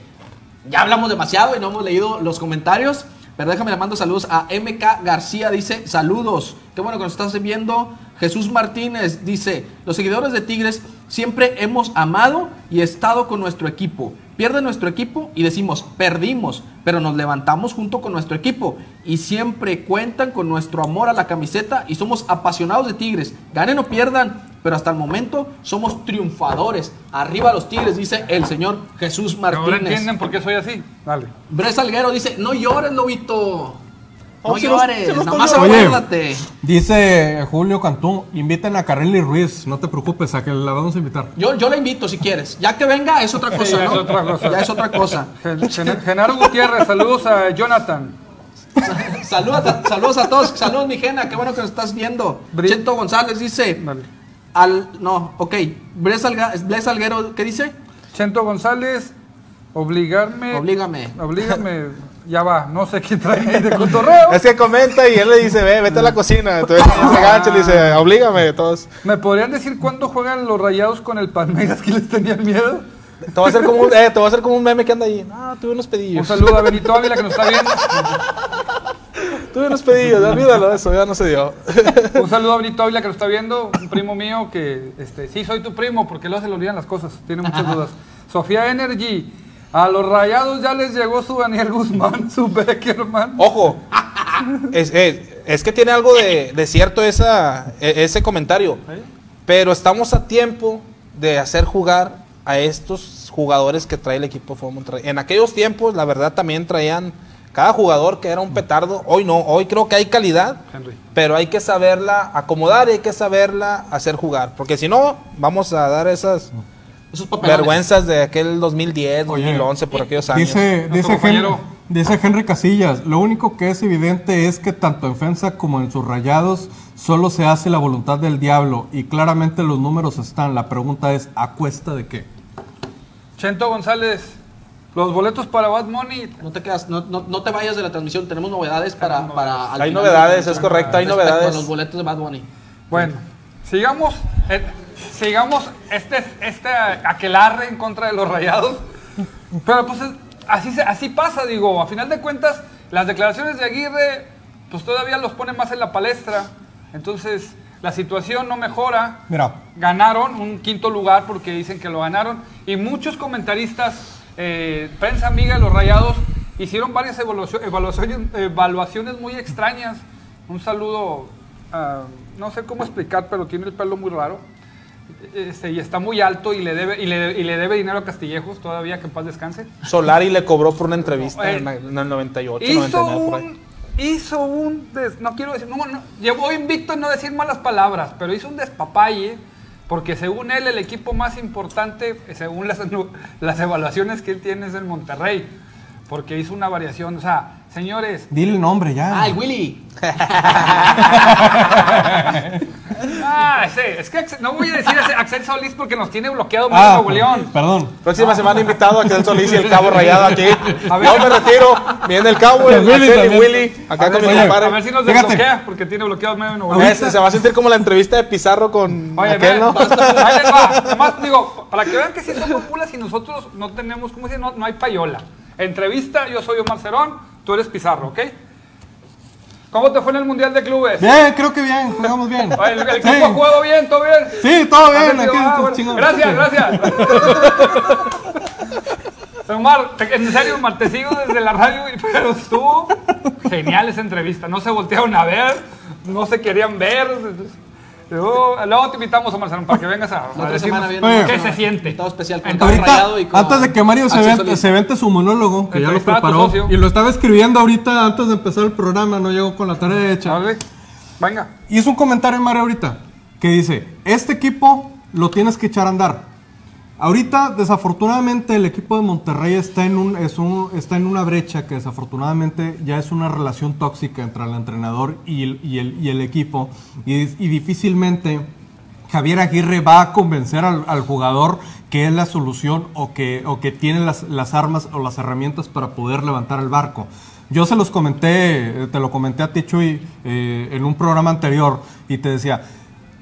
ya hablamos demasiado y no hemos leído los comentarios. Pero déjame le mando saludos a MK García, dice saludos. Qué bueno que nos estás viendo. Jesús Martínez dice, los seguidores de Tigres siempre hemos amado y estado con nuestro equipo. Pierde nuestro equipo y decimos, perdimos, pero nos levantamos junto con nuestro equipo y siempre cuentan con nuestro amor a la camiseta y somos apasionados de Tigres. Ganen o pierdan, pero hasta el momento somos triunfadores. Arriba los Tigres, dice el señor Jesús Ahora Martínez. entienden por qué soy así. Dale. Bres Salguero dice, no llores, Lobito. No Oh, llores, sí los nada más estoy llorando. acuérdate. Dice Julio Cantú, inviten a Carelli Ruiz, no te preocupes, a que la vamos a invitar. Yo, yo la invito si quieres. Ya que venga es otra cosa, ya ¿no? es otra cosa. Ya es otra cosa. Gen- Gen- Genaro Gutiérrez, saludos a Jonathan. Saludos a, saludos a todos. Saludos, mi Gena. Qué bueno que nos estás viendo. Bri- Chento González dice, Dale. al, no, ok. Bres Salguero, ¿qué dice? Chento González, obligarme. Oblígame. Oblígame. Ya va, no sé quién trae ahí de cotorreo. Es que comenta y él le dice, ve, vete a la cocina. Entonces se agacha y le dice, oblígame, todos. ¿Me podrían decir cuándo juegan los rayados con el Palmeiras que les tenían miedo? Te voy a hacer como un, eh, te voy a hacer como un meme que anda ahí. No, tuve unos Un pedillos. saludo a Benito Ávila que nos está viendo. Tuve unos pedillos, olvídalo, eso ya no se dio. Un saludo a Benito Ávila que nos está viendo, un primo mío que, este, sí, soy tu primo, porque luego se le olvidan las cosas, tiene muchas dudas. Sofía Energy, a los rayados ya les llegó su Daniel Guzmán, su Beckerman. Ojo, es, es- es que tiene algo de, de cierto esa, e- ese comentario. Pero estamos a tiempo de hacer jugar a estos jugadores que trae el equipo de Monterrey. En aquellos tiempos, la verdad, también traían cada jugador que era un petardo. Hoy no, hoy creo que hay calidad, Henry. pero hay que saberla acomodar y hay que saberla hacer jugar. Porque si no, vamos a dar esas Esos papelones. vergüenzas de aquel 2010, Oye, 2011, por aquellos años. Dice, dice, Henry, dice Henry Casillas, lo único que es evidente es que tanto en FEMSA como en sus rayados solo se hace la voluntad del diablo y claramente los números están. La pregunta es, ¿a cuesta de qué? Chento González, los boletos para Bad Money. No te quedas, no, no, no te vayas de la transmisión. Tenemos novedades para. para al Hay novedades, es correcto, hay novedades. a los boletos de Bad Bunny. Bueno, sigamos, sigamos este, este aquelarre en contra de los rayados. Pero pues es- así, así pasa, digo, a final de cuentas, las declaraciones de Aguirre, pues todavía los pone más en la palestra. Entonces, la situación no mejora. Mira, Ganaron un quinto lugar porque dicen que lo ganaron. Y muchos comentaristas, eh, prensa amiga de los rayados, hicieron varias evaluacio- evaluaciones, evaluaciones muy extrañas. Un saludo, a- no sé cómo explicar, pero tiene el pelo muy raro. Este, y está muy alto y le debe y le, y le debe dinero a Castillejos todavía que en paz descanse. Solari le cobró por una entrevista Eh, en, el 98, Hizo 99, por ahí. un, hizo un, des- no quiero decir, no, no, llevó invicto en no decir malas palabras, pero hizo un despapalle, porque según él el equipo más importante, según las, las evaluaciones que él tiene es el Monterrey, porque hizo una variación, o sea, señores, dile el nombre ya. ¡Ah, el Willy! ah, ese, es que no voy a decir ese Axel Solís porque nos tiene bloqueado Ah, Nuevo León. Perdón. Próxima semana invitado a Axel Solís y el Cabo Rayado aquí. A ver. Yo me retiro. Viene el Cabo, Y el Willy Axel y. Willy. Acá A con mi compadre. a ver si nos Fíjate. desbloquea, porque tiene bloqueado medio Nuevo León. Se va a sentir como la entrevista de Pizarro con Oye, aquel, ¿no? Nomás digo, para que vean que sí somos pulas y nosotros no tenemos, ¿cómo se dice? No, no hay payola. Entrevista, yo soy Omar Cerón, tú eres Pizarro, ¿ok? ¿Cómo te fue en el Mundial de Clubes? Bien, creo que bien, jugamos bien. ¿El, el Sí. ha jugado bien? ¿Todo bien? Sí, todo bien. ¿Has Aquí? Ah, bueno. Gracias, gracias. Omar, en serio, Omar, te sigo desde la radio, pero estuvo genial esa entrevista. No se voltearon a ver, no se querían ver. Luego, luego te invitamos, Omar Cerón, para que vengas a, La a decirnos viene qué se siente. Invitado especial con Ahorita, Rayado y con antes de que Mario se vente, Solís. se vente su monólogo, que ya lo a preparó, y lo estaba escribiendo ahorita antes de empezar el programa, no llegó con la tarea hecha. Vale. Venga. Hizo un comentario Mario ahorita que dice, este equipo lo tienes que echar a andar. Ahorita, desafortunadamente, el equipo de Monterrey está en, una brecha que desafortunadamente ya es una relación tóxica entre el entrenador y el, equipo. Y, difícilmente Javier Aguirre va a convencer al, jugador que es la solución o que, tiene las, las armas o las herramientas para poder levantar el barco. Yo se los comenté, eh, te lo comenté a ti, eh, en un programa anterior y te decía,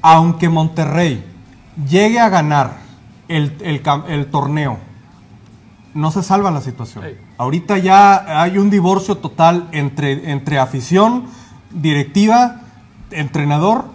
aunque Monterrey llegue a ganar el, el torneo, no se salva la situación. Sí. Ahorita ya hay un divorcio total entre, entre afición, directiva, entrenador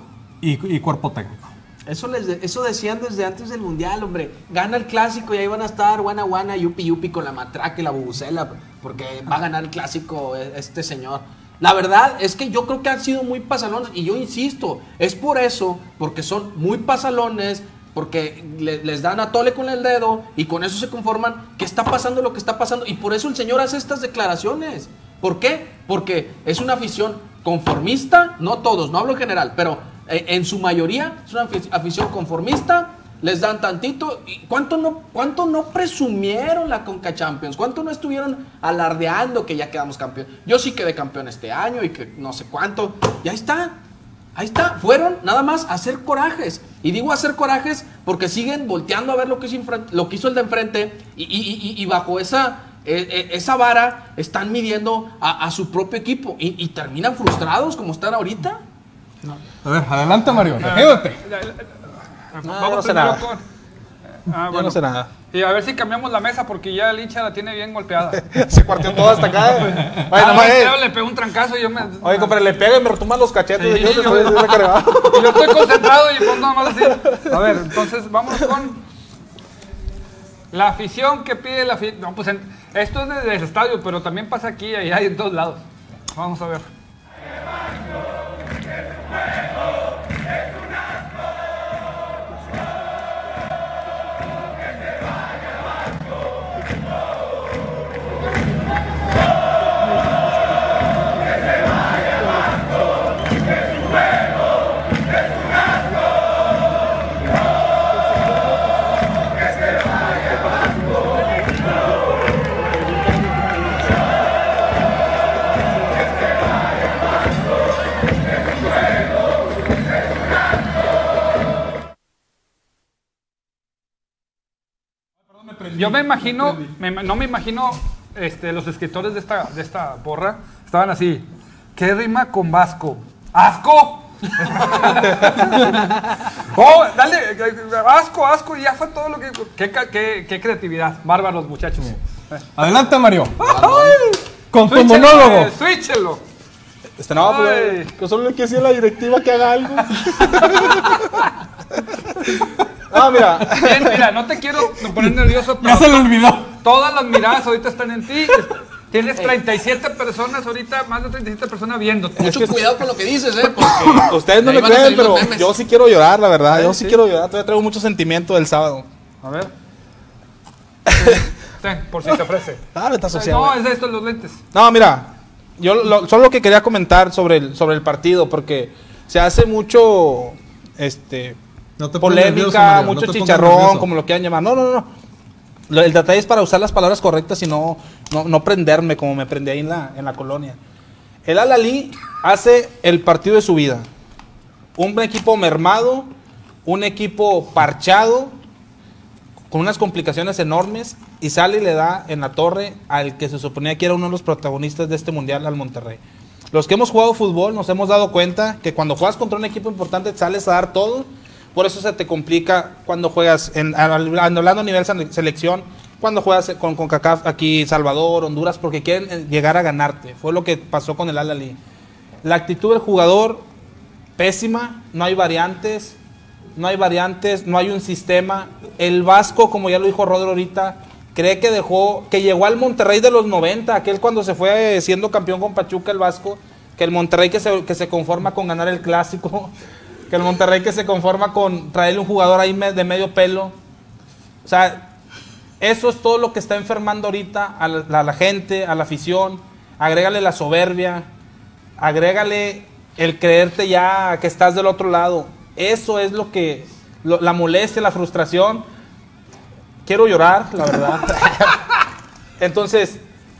y, y cuerpo técnico. Eso, les de- eso decían desde antes del mundial, hombre. Gana el clásico y ahí van a estar guana guana, yupi yupi con la matraca y la bubucela, porque va a ganar el clásico eh, este señor. La verdad es que yo creo que han sido muy pasalones y yo insisto, es por eso, porque son muy pasalones, porque le- les dan a tole con el dedo y con eso se conforman que está pasando lo que está pasando y por eso el señor hace estas declaraciones. ¿Por qué? Porque es una afición conformista, no todos, no hablo en general, pero eh, en su mayoría es una afi- afición conformista, les dan tantito. ¿Y cuánto no, cuánto no presumieron la Conca Champions? ¿Cuánto no estuvieron alardeando que ya quedamos campeón? Yo sí quedé campeón este año y que no sé cuánto. Y ahí está. Ahí está, fueron nada más a hacer corajes. Y digo hacer corajes porque siguen volteando a ver lo que hizo, lo que hizo el de enfrente y, y- y- y bajo esa, eh, eh, esa vara están midiendo a, a su propio equipo y, y terminan frustrados como están ahorita. A ver, adelante Mario, ayúdate. No, Vamos no sé primero con- Ah, Yo bueno. no sé nada. Y a ver si cambiamos la mesa porque ya el hincha la tiene bien golpeada. Se partió todo hasta acá. Oye, Ah, nomás, eh. Le pegó un trancazo y yo me. Oye, compadre, le pega y me retumban los cachetes. Sí, yo te yo- estoy recargado. y yo estoy concentrado y pues nada más así. A ver, entonces vamos con la afición que pide la afición. No, pues en- esto es desde el estadio, pero también pasa aquí y allá y en todos lados. Vamos a ver. Yo me imagino, me no me imagino este, los escritores de esta, de esta porra, estaban así, ¿qué rima con vasco? ¿Asco? oh, dale, asco, asco, y ya fue todo lo que... Qué, qué- qué creatividad, bárbaros muchachos. Adelante, Mario. Con tu Switchelo, monólogo. eh, switchelo. Este, no, pues, yo solo le quiero decir a la directiva que haga algo. ah, mira. Bien, mira, no te quiero poner nervioso, pero Ya se le olvidó. todas las miradas ahorita están en ti. Tienes 37 personas ahorita, más de 37 personas viéndote. Mucho cuidado con lo que dices, ¿eh? Porque Ustedes no me creen, pero yo sí quiero llorar, la verdad. Yo sí, sí. quiero llorar. Todavía traigo mucho sentimiento del sábado. A ver. Ten, por si te ofrece. Dale, está asociado. No, es de estos los lentes. No, mira, yo lo- solo lo que quería comentar sobre el, sobre el partido, porque se hace mucho este, No te nervioso, polémica, Mario, no mucho te chicharrón, nervioso. como lo quieran llamar. No, no, no. Lo- el detalle es para usar las palabras correctas y no, no, no prenderme como me prendí ahí en la, en la colonia. El Al-Ali hace el partido de su vida. Un equipo mermado, un equipo parchado, con unas complicaciones enormes, y sale y le da en la torre al que se suponía que era uno de los protagonistas de este mundial, al Monterrey. Los que hemos jugado fútbol nos hemos dado cuenta que cuando juegas contra un equipo importante sales a dar todo, por eso se te complica cuando juegas, en, hablando a nivel sele- selección, cuando juegas con, con CACAF aquí, Salvador, Honduras, porque quieren eh, llegar a ganarte. Fue lo que pasó con el Al-Ali. La actitud del jugador, pésima, no hay variantes, no hay variantes, no hay un sistema. El Vasco, como ya lo dijo Rodro ahorita, cree que dejó, que llegó al Monterrey de los 90, aquel cuando se fue eh, siendo campeón con Pachuca el Vasco, que el Monterrey que se, que se conforma con ganar el clásico, que el Monterrey que se conforma con traerle un jugador ahí de medio pelo. O sea, eso es todo lo que está enfermando ahorita a la, gente, a la afición. Agrégale la soberbia, agrégale el creerte ya que estás del otro lado. Eso es lo que, la molestia, la frustración. Quiero llorar, la verdad. Entonces,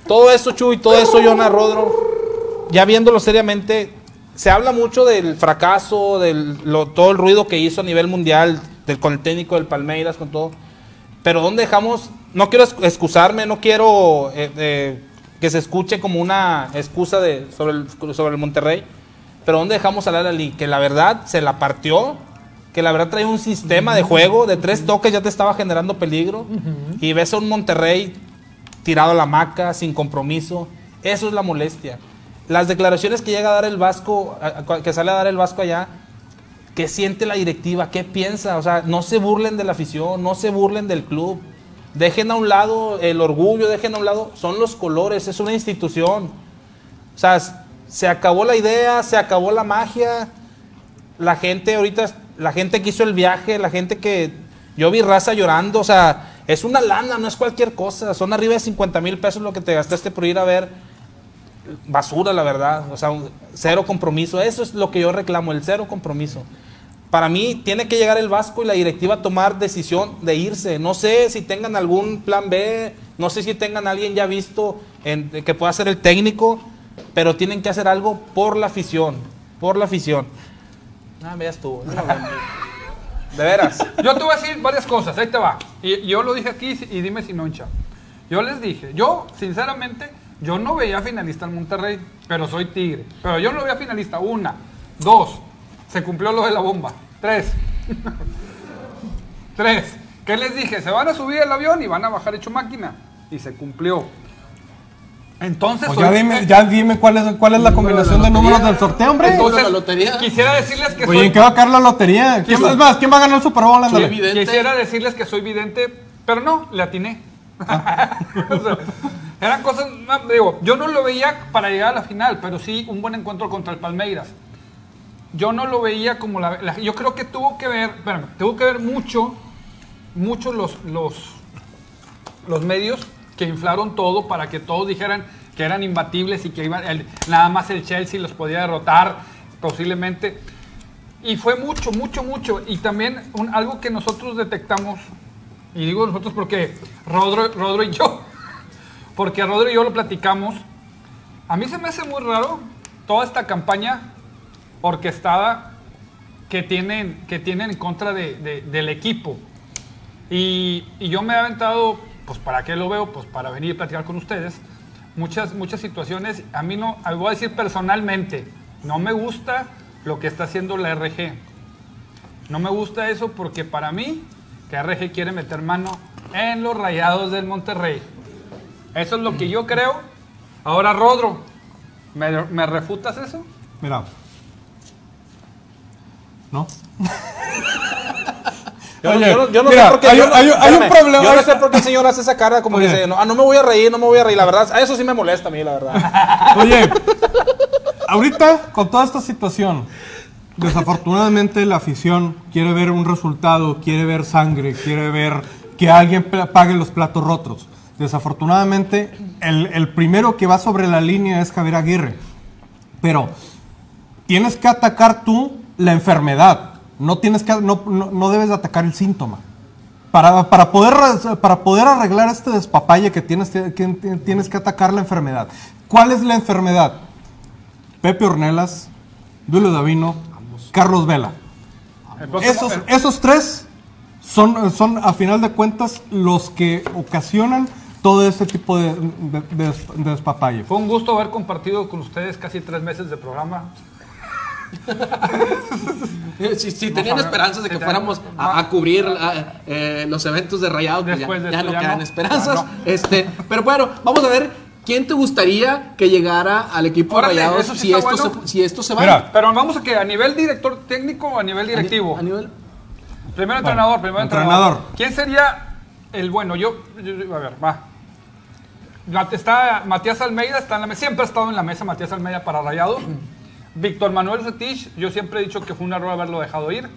todo eso, Chuy, todo eso, Jonah Rodro, ya viéndolo seriamente, se habla mucho del fracaso, lo- todo el ruido que hizo a nivel mundial, del, con el técnico del Palmeiras, con todo. Pero ¿dónde dejamos? No quiero ex- excusarme, no quiero eh, eh, que se escuche como una excusa de, sobre, el, sobre el Monterrey. Pero ¿dónde dejamos al Al-Ali? Que la verdad se la partió, que la verdad trae un sistema de juego, de tres toques ya te estaba generando peligro. Y ves a un Monterrey tirado a la maca, sin compromiso. Eso es la molestia. Las declaraciones que llega a dar el Vasco, que sale a dar el Vasco allá, ¿Qué siente la directiva? ¿Qué piensa? O sea, no se burlen de la afición, no se burlen del club. Dejen a un lado el orgullo, dejen a un lado, son los colores, es una institución. O sea, se acabó la idea, se acabó la magia. La gente ahorita, la gente que hizo el viaje, la gente que yo vi raza llorando, o sea, es una lana, no es cualquier cosa. Son arriba de 50 mil pesos lo que te gastaste por ir a ver basura, la verdad. O sea, cero compromiso. Eso es lo que yo reclamo, el cero compromiso. Para mí tiene que llegar el Vasco y la directiva a tomar decisión de irse. No sé si tengan algún plan B, no sé si tengan alguien ya visto que pueda ser el técnico, pero tienen que hacer algo por la afición, por la afición. Ah, ya estuvo. De veras. Yo te voy a decir varias cosas, ahí te va. Y yo lo dije aquí y dime si no hincha. Yo les dije, yo sinceramente, yo no veía finalista al Monterrey, pero soy tigre. Pero yo no lo veía finalista. Una, dos, se cumplió lo de la bomba. Tres. Tres. ¿Qué les dije? Se van a subir el avión y van a bajar hecho máquina. Y se cumplió. Entonces, Pues ya soy- dime, ya dime cuál es, cuál es la combinación de números del sorteo, hombre. Entonces, la lotería. quisiera decirles que Oye, soy ¿en qué va a caer la lotería? ¿Quién, es más, ¿quién va a ganar el Super Bowl? Quisiera decirles que soy vidente, pero no, le atiné. Eran cosas, digo, yo no lo veía para llegar a la final, pero sí un buen encuentro contra el Palmeiras. Yo no lo veía como la, yo creo que tuvo que ver, espérame, tuvo que ver mucho, mucho los, los, los medios que inflaron todo para que todos dijeran que eran imbatibles y que iban, nada más el Chelsea los podía derrotar. posiblemente. Y fue mucho, mucho, mucho. Y también algo que nosotros detectamos, y digo nosotros porque Rodro, Rodro y yo, porque Rodro y yo lo platicamos, a mí se me hace muy raro toda esta campaña orquestada que tienen, que tienen en contra de- de- del equipo. Y, y yo me he aventado, pues para qué lo veo, pues para venir y platicar con ustedes, muchas, muchas situaciones. A mí no, voy a decir personalmente, no me gusta lo que está haciendo la RG. No me gusta eso porque para mí, que RG quiere meter mano en los rayados del Monterrey. Eso es lo que yo creo. Ahora, Rodro, ¿me, me refutas eso? Mira. ¿No? Yo, no- Oye, yo no, yo no mira, sé por qué. hay yo un- no- hay un- hay un espérame, problema. Yo no sé por qué el señor hace esa cara como Oye. dice, no, ah, no me voy a reír, no me voy a reír. La verdad, a eso sí me molesta a mí, la verdad. Oye, ahorita con toda esta situación, desafortunadamente la afición quiere ver un resultado, quiere ver sangre, quiere ver que alguien pague los platos rotos. Desafortunadamente, el, primero que va sobre la línea es Javier Aguirre. Pero tienes que atacar tú la enfermedad. No, tienes que, no, no- no debes de atacar el síntoma. Para, para, poder, para poder arreglar este despapalle que tienes, que tienes que atacar la enfermedad. ¿Cuál es la enfermedad? Pepe Ornelas, Dulio Davino, Carlos Vela. Esos, el- esos tres son, son, a final de cuentas, los que ocasionan todo este tipo de, de- de des- de despapalle. Fue un gusto haber compartido con ustedes casi tres meses de programa. Si, si tenían esperanzas de que fuéramos a, a cubrir ah, eh, los eventos de Rayados, pues ya, no ya quedan no. esperanzas. No. Este, pero bueno, vamos a ver quién te gustaría que llegara al equipo de Órale, Rayados eso sí si, esto bueno. se, si esto se va. Mira, Pero vamos a que a nivel director técnico o a nivel directivo. A nivel- Primero entrenador, primero entrenador. entrenador. ¿Quién sería el bueno? Yo, yo- a ver, va. Está Matías Almeida, está en la mesa, siempre ha estado en la mesa Matías Almeida para Rayados. Víctor Manuel Retich, yo siempre he dicho que fue un error haberlo dejado ir.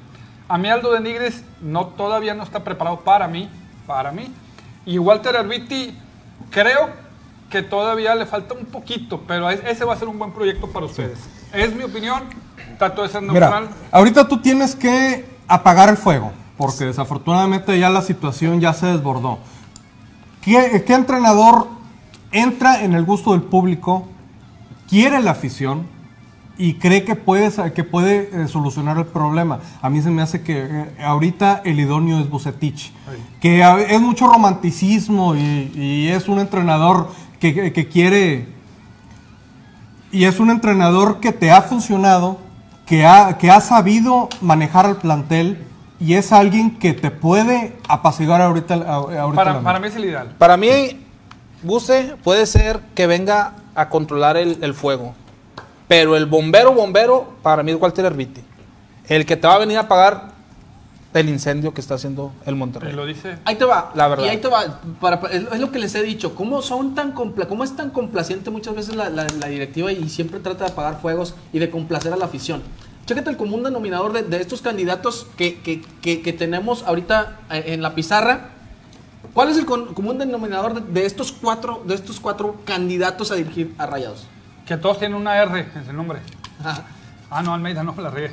A mí Aldo de Nigres no, todavía no está preparado para mí, para mí. Y Walter Arbiti, creo que todavía le falta un poquito, pero es- ese va a ser un buen proyecto para ustedes. Es mi opinión, trato de ser neutral. Mira, ahorita tú tienes que apagar el fuego, porque desafortunadamente ya la situación ya se desbordó. ¿Qué, qué entrenador entra en el gusto del público, quiere la afición y cree que puede, que puede eh, solucionar el problema? A mí se me hace que eh, ahorita el idóneo es Bucetich, que es mucho romanticismo y, y es un entrenador que- quiere y es un entrenador que te ha funcionado, que ha, que ha sabido manejar al plantel y es alguien que te puede apaciguar ahorita, Para, mí es el ideal. Para mí, Buse puede ser que venga a controlar el, el fuego. Pero el bombero, bombero, para mí es Walter Herbiti. El que te va a venir a apagar el incendio que está haciendo el Monterrey. lo dice. Ahí te va. La verdad. Y ahí te va. Para, para- es, es lo que les he dicho. ¿Cómo, son tan compla- cómo es tan complaciente muchas veces la, la- la directiva y siempre trata de apagar fuegos y de complacer a la afición? Chécate el común denominador de, de estos candidatos que, que- que- que tenemos ahorita eh, en la pizarra. ¿Cuál es el con- común denominador de, de estos cuatro, de estos cuatro candidatos a dirigir a Rayados? Que todos tienen una R en su nombre. Ah, no, Almeida, no, la regué.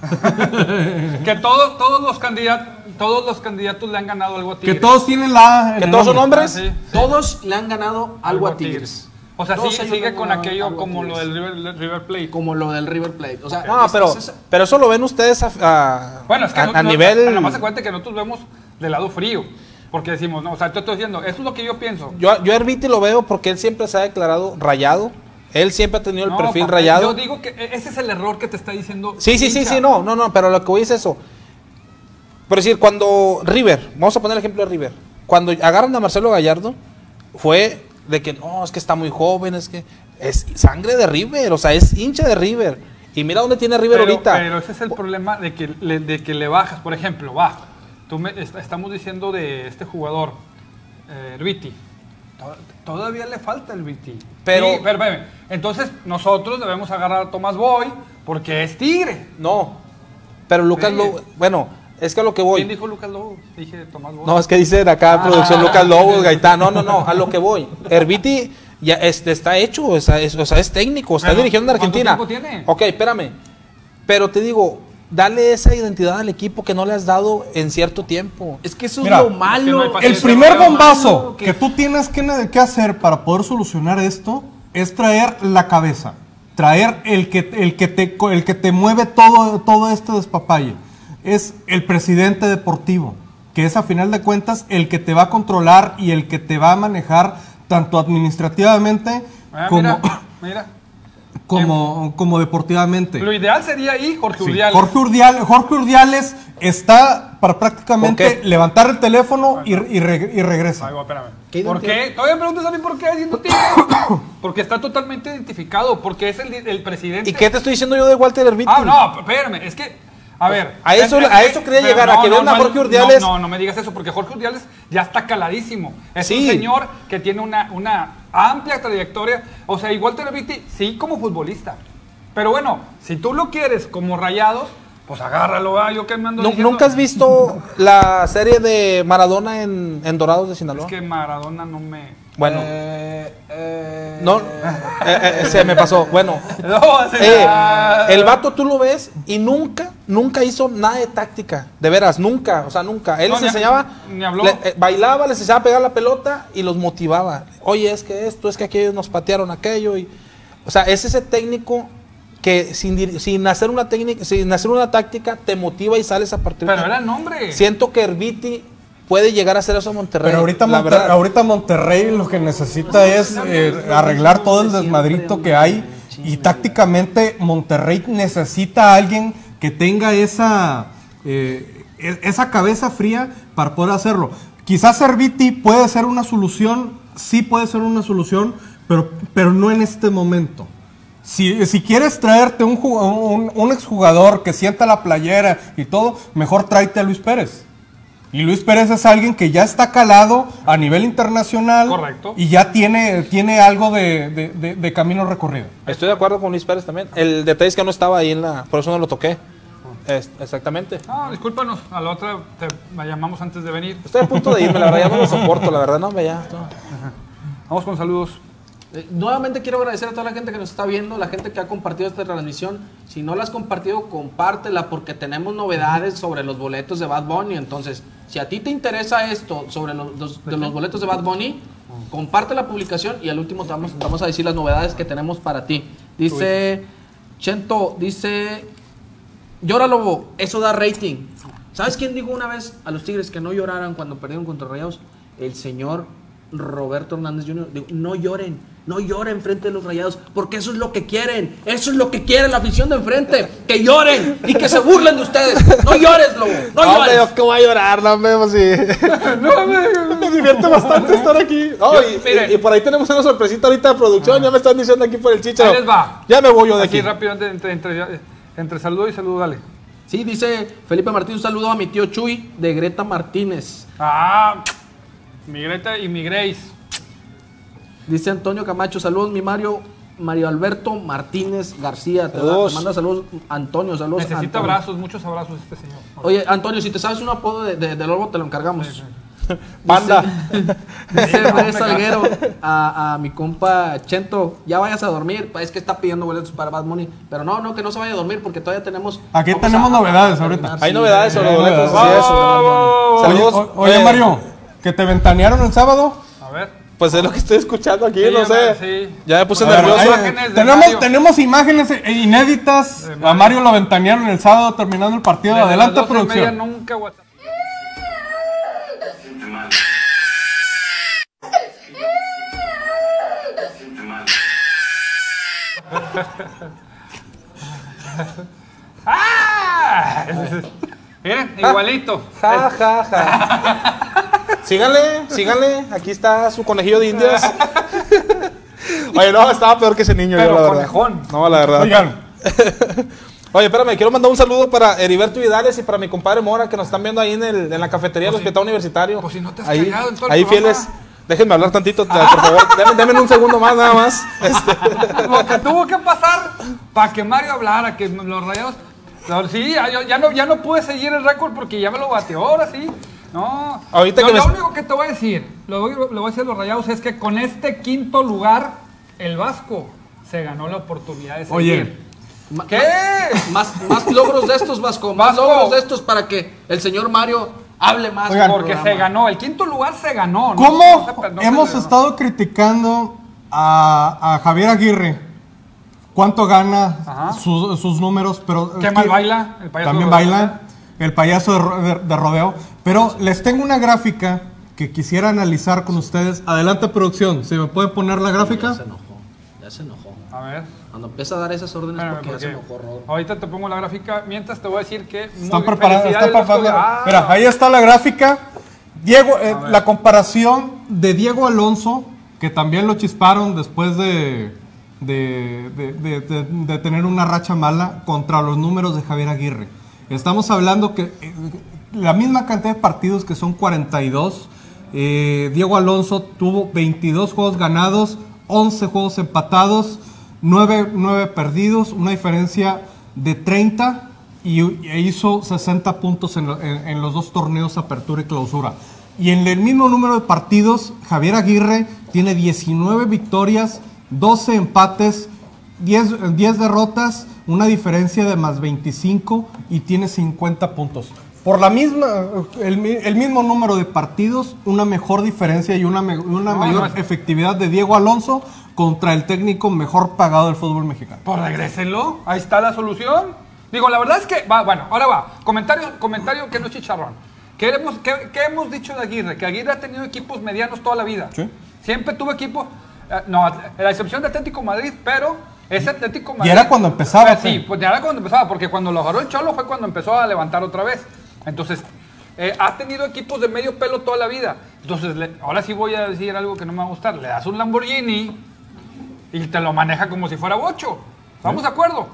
que todos, todos, los candidatos, todos los candidatos le han ganado algo a Que Tigres. todos tienen la Que todos son hombres. Ah, sí. Todos le han ganado algo a Tigres. O sea, Todos sigue, con aquello como lo del River, River Plate. Como lo del River Plate. O sea, No, es- pero, es pero eso lo ven ustedes a, a- Bueno, es que a, no- a no- nivel... Nada más se cuenta que nosotros vemos del lado frío. Porque decimos, no, o sea, te estoy diciendo, eso es lo que yo pienso. Yo, yo a Herbiti lo veo porque él siempre se ha declarado rayado. Él siempre ha tenido el No, perfil papá, rayado. Yo digo que e- ese es el error que te está diciendo. Sí, sí, sí, sí, no, no, no, pero lo que voy es eso. Por decir, cuando River, vamos a poner el ejemplo de River, cuando agarran a Marcelo Gallardo, fue de que no, es que está muy joven, es que es sangre de River, o sea, es hincha de River. Y mira dónde tiene River pero, ahorita. Pero ese es el problema de que le, de que le bajas. Por ejemplo, va, tú me, estamos diciendo de este jugador, eh, Viti. To- Todavía le falta el Viti. Pero- Sí, pero. Entonces, nosotros debemos agarrar a Tomás Boy porque es Tigre. No, pero Lucas Sí. Lobo, bueno, es que a lo que ¿Quién voy. dijo Lucas Lobo? Dije Tomás Boy. No, es que dice de acá producción Lucas Lobos, Gaitán. No, no, no, a lo que voy. Herbiti ya está hecho, o sea, es, o sea, es técnico, está Pero, dirigiendo en ¿cuánto Argentina. tiempo tiene? Ok, espérame. Pero te digo, dale esa identidad al equipo que no le has dado en cierto tiempo. Es que eso Mira, es lo malo. Es que no hay El primer bombazo que tú tienes que, que hacer para poder solucionar esto es traer la cabeza. Traer el que, el que, te, el que te mueve todo, todo este despapalle. Es el presidente deportivo, que es a final de cuentas el que te va a controlar y el que te va a manejar tanto administrativamente Ah, como, mira, mira. Como, como deportivamente. Lo ideal sería ahí Jorge Sí, Urdiales. Jorge, Urdial- Jorge Urdiales está para prácticamente levantar el teléfono y, y re- y regresa. Ay, espérame. ¿Qué ¿Por qué? Todavía me preguntas a mí por qué diciendo tigre. Porque está totalmente identificado, porque es el, el presidente. ¿Y qué te estoy diciendo yo de Walter Herbiti? Ah, no, espérame, es que. A ver. A eso- es- es a eso quería llegar, a que vean a Jorge no, Urdiales. No, no, me digas eso, porque Jorge Urdiales ya está caladísimo. Es Sí. un señor que tiene una, una amplia trayectoria. O sea, igual Televiti, sí, como futbolista. Pero bueno, si tú lo quieres como rayados, pues agárralo, ah, yo que me ando diciendo. ¿Nunca has visto la serie de Maradona en, en Dorados de Sinaloa? Es que Maradona no me. Bueno, Eh, eh, no, eh, eh, se me pasó. Bueno, No, el vato tú lo ves y nunca, nunca hizo nada de táctica. De veras, nunca, o sea, nunca. Él No, les enseñaba, ni habló. le- bailaba, les enseñaba a pegar la pelota y los motivaba. Oye, es que esto, es que aquellos nos patearon aquello. Y, o sea, es ese técnico que sin, hacer una técnica, sin hacer una táctica, te motiva y sales a partir Pero era nombre. Siento que Herbiti puede llegar a hacer eso Monterrey. Pero ahorita, la Monter- verdad. ahorita Monterrey lo que necesita es eh, arreglar todo el desmadrito que hay y tácticamente Monterrey necesita a alguien que tenga esa, eh, e- esa cabeza fría para poder hacerlo. Quizás Serviti puede ser una solución, sí puede ser una solución, pero, pero no en este momento. Si, si quieres traerte un, un, un exjugador que sienta la playera y todo, mejor tráete a Luis Pérez. Y Luis Pérez es alguien que ya está calado a nivel internacional. Correcto. Y ya tiene, tiene algo de, de- de- de camino recorrido. Estoy de acuerdo con Luis Pérez también. El detalle es que no estaba ahí en la. Por eso no lo toqué. Es- exactamente. No, discúlpanos, a la otra te la llamamos antes de venir. Estoy a punto de irme, la verdad, ya no lo soporto, la verdad, no, me ya. no. Vamos con saludos. Eh, Nuevamente quiero agradecer a toda la gente que nos está viendo, la gente que ha compartido esta transmisión. Si no la has compartido, compártela porque tenemos novedades sobre los boletos de Bad Bunny. Entonces, si a ti te interesa esto sobre los, los- de los boletos de Bad Bunny, comparte la publicación y al último te vamos, te vamos a decir las novedades que tenemos para ti. Dice Chento, dice, llora lobo, eso da rating. ¿Sabes quién dijo una vez a los Tigres que no lloraran cuando perdieron contra Rayados? El señor Roberto Hernández Jr. Digo, no lloren, no lloren frente de los Rayados, porque eso es lo que quieren, eso es lo que quiere la afición de enfrente, que lloren y que se burlen de ustedes. No llores, lobo, no No, llores. yo que voy a llorar, no, hombre, pues sí. me divierte bastante estar aquí. No, Yo- y, miren. y- y por ahí tenemos una sorpresita ahorita de producción, ya me están diciendo aquí por el chicharo. Ahí les va. Ya me voy yo de Aquí aquí. rápido, entre, entre, entre, entre saludo y saludo, dale. Sí, dice Felipe Martín, un saludo a mi tío Chuy de Greta Martínez. Ah, mi Greta y mi Grace. Dice Antonio Camacho, saludos mi Mario, Mario Alberto Martínez García. Te, da- Saludos. te manda saludos Antonio, saludos Necesita Antonio. abrazos, muchos abrazos este señor. Oye, Antonio, si te sabes un apodo de, de, de Lobo, te lo encargamos. Panda. Dice Rey Salguero a, a mi compa Chento, ya vayas a dormir. Es que está pidiendo boletos para Bad Money. Pero no, no, que no se vaya a dormir porque todavía tenemos. Aquí tenemos a- novedades a ahorita. terminar, Hay sí. novedades sobre boletos. Oye, Saludos. oye, Mario, que te ventanearon el sábado. A ver. Pues es lo que estoy escuchando aquí, Sí, no sé. sí. Ya me puse ver, nervioso. tenemos, Mario. tenemos imágenes eh, inéditas. De A Mario. Lo ventanearon el sábado terminando el partido. Desde Adelante, las 12 y media producción. nunca WhatsApp. ¡Ah! Miren, igualito. Ja, ja, ja. síganle, síganle. Aquí está su conejillo de indias. Oye, no, estaba peor que ese niño, Pero yo, la verdad. conejón. No, la verdad. Oigan, Oye, espérame, quiero mandar un saludo para Heriberto Vidales y para mi compadre Mora que nos están viendo ahí en, el, en la cafetería del Hospital Universitario. pues si no te has ahí, callado en todo el ahí programa. fieles. Déjenme hablar tantito, por favor. Denme un segundo más, nada más. Este, Lo que tuvo que pasar para que Mario hablara, que los rayados. No, Sí, ya, ya no, ya no pude seguir el récord porque ya me lo bateó ahora sí. No. Ahorita Yo que lo me- único que te voy a decir, lo, voy- lo voy a decir a los rayados, es que con este quinto lugar, el Vasco se ganó la oportunidad de seguir. Oye, ¿Qué? Más, más logros de estos, Vasco. Más Vasco. logros de estos para que el señor Mario hable más. Oigan, Porque programa. se ganó. El quinto lugar se ganó. ¿no? ¿Cómo No se- no se hemos ganó. estado criticando a, a Javier Aguirre? ¿Cuánto gana? Sus, sus números, pero... ¿Qué mal baila? El payaso También baila. El payaso de, ro- de- de rodeo. Pero les tengo una gráfica que quisiera analizar con ustedes. Adelante, producción. ¿Se me puede poner la Ya gráfica? se enojó. Ya se enojó. A ver. Cuando empieza a dar esas órdenes Espérame, porque ya se enojó, Rodolfo. ahorita te pongo la gráfica. Mientras te voy a decir que. Están Vasco. preparados. Ah, Mira, ahí está la gráfica. Diego, eh, la comparación de Diego Alonso, que también lo chisparon después de, de, de- de- de- tener una racha mala contra los números de Javier Aguirre. Estamos hablando que eh, la misma cantidad de partidos que son 42. eh, Diego Alonso tuvo 22 juegos ganados, 11 juegos empatados, 9, perdidos, una diferencia de 30 y, e hizo 60 puntos en, lo- en- en los dos torneos apertura y clausura. Y en el mismo número de partidos, Javier Aguirre tiene 19 victorias, 12 empates, 10, 10 derrotas, una diferencia de más 25 y tiene 50 puntos. Por la misma, el, el mismo número de partidos, una mejor diferencia y una, me- una No, mayor no efectividad de Diego Alonso contra el técnico mejor pagado del fútbol mexicano. Pues regrésenlo. Ahí está la solución. Digo, la verdad es que. Va, bueno, ahora va. Comentario, comentario que no es chicharrón. ¿Qué hemos, qué- qué hemos dicho de Aguirre? Que Aguirre ha tenido equipos medianos toda la vida. Sí. Siempre tuvo equipos. Eh, no, a la excepción de Atlético Madrid, pero ese Atlético Madrid. era cuando empezaba, Eh, sí, sí. pues ya era cuando empezaba, porque cuando lo agarró el Cholo fue cuando empezó a levantar otra vez. Entonces, eh, ha tenido equipos de medio pelo toda la vida. Entonces, le- ahora sí voy a decir algo que no me va a gustar. Le das un Lamborghini y te lo maneja como si fuera bocho. ¿Estamos de acuerdo?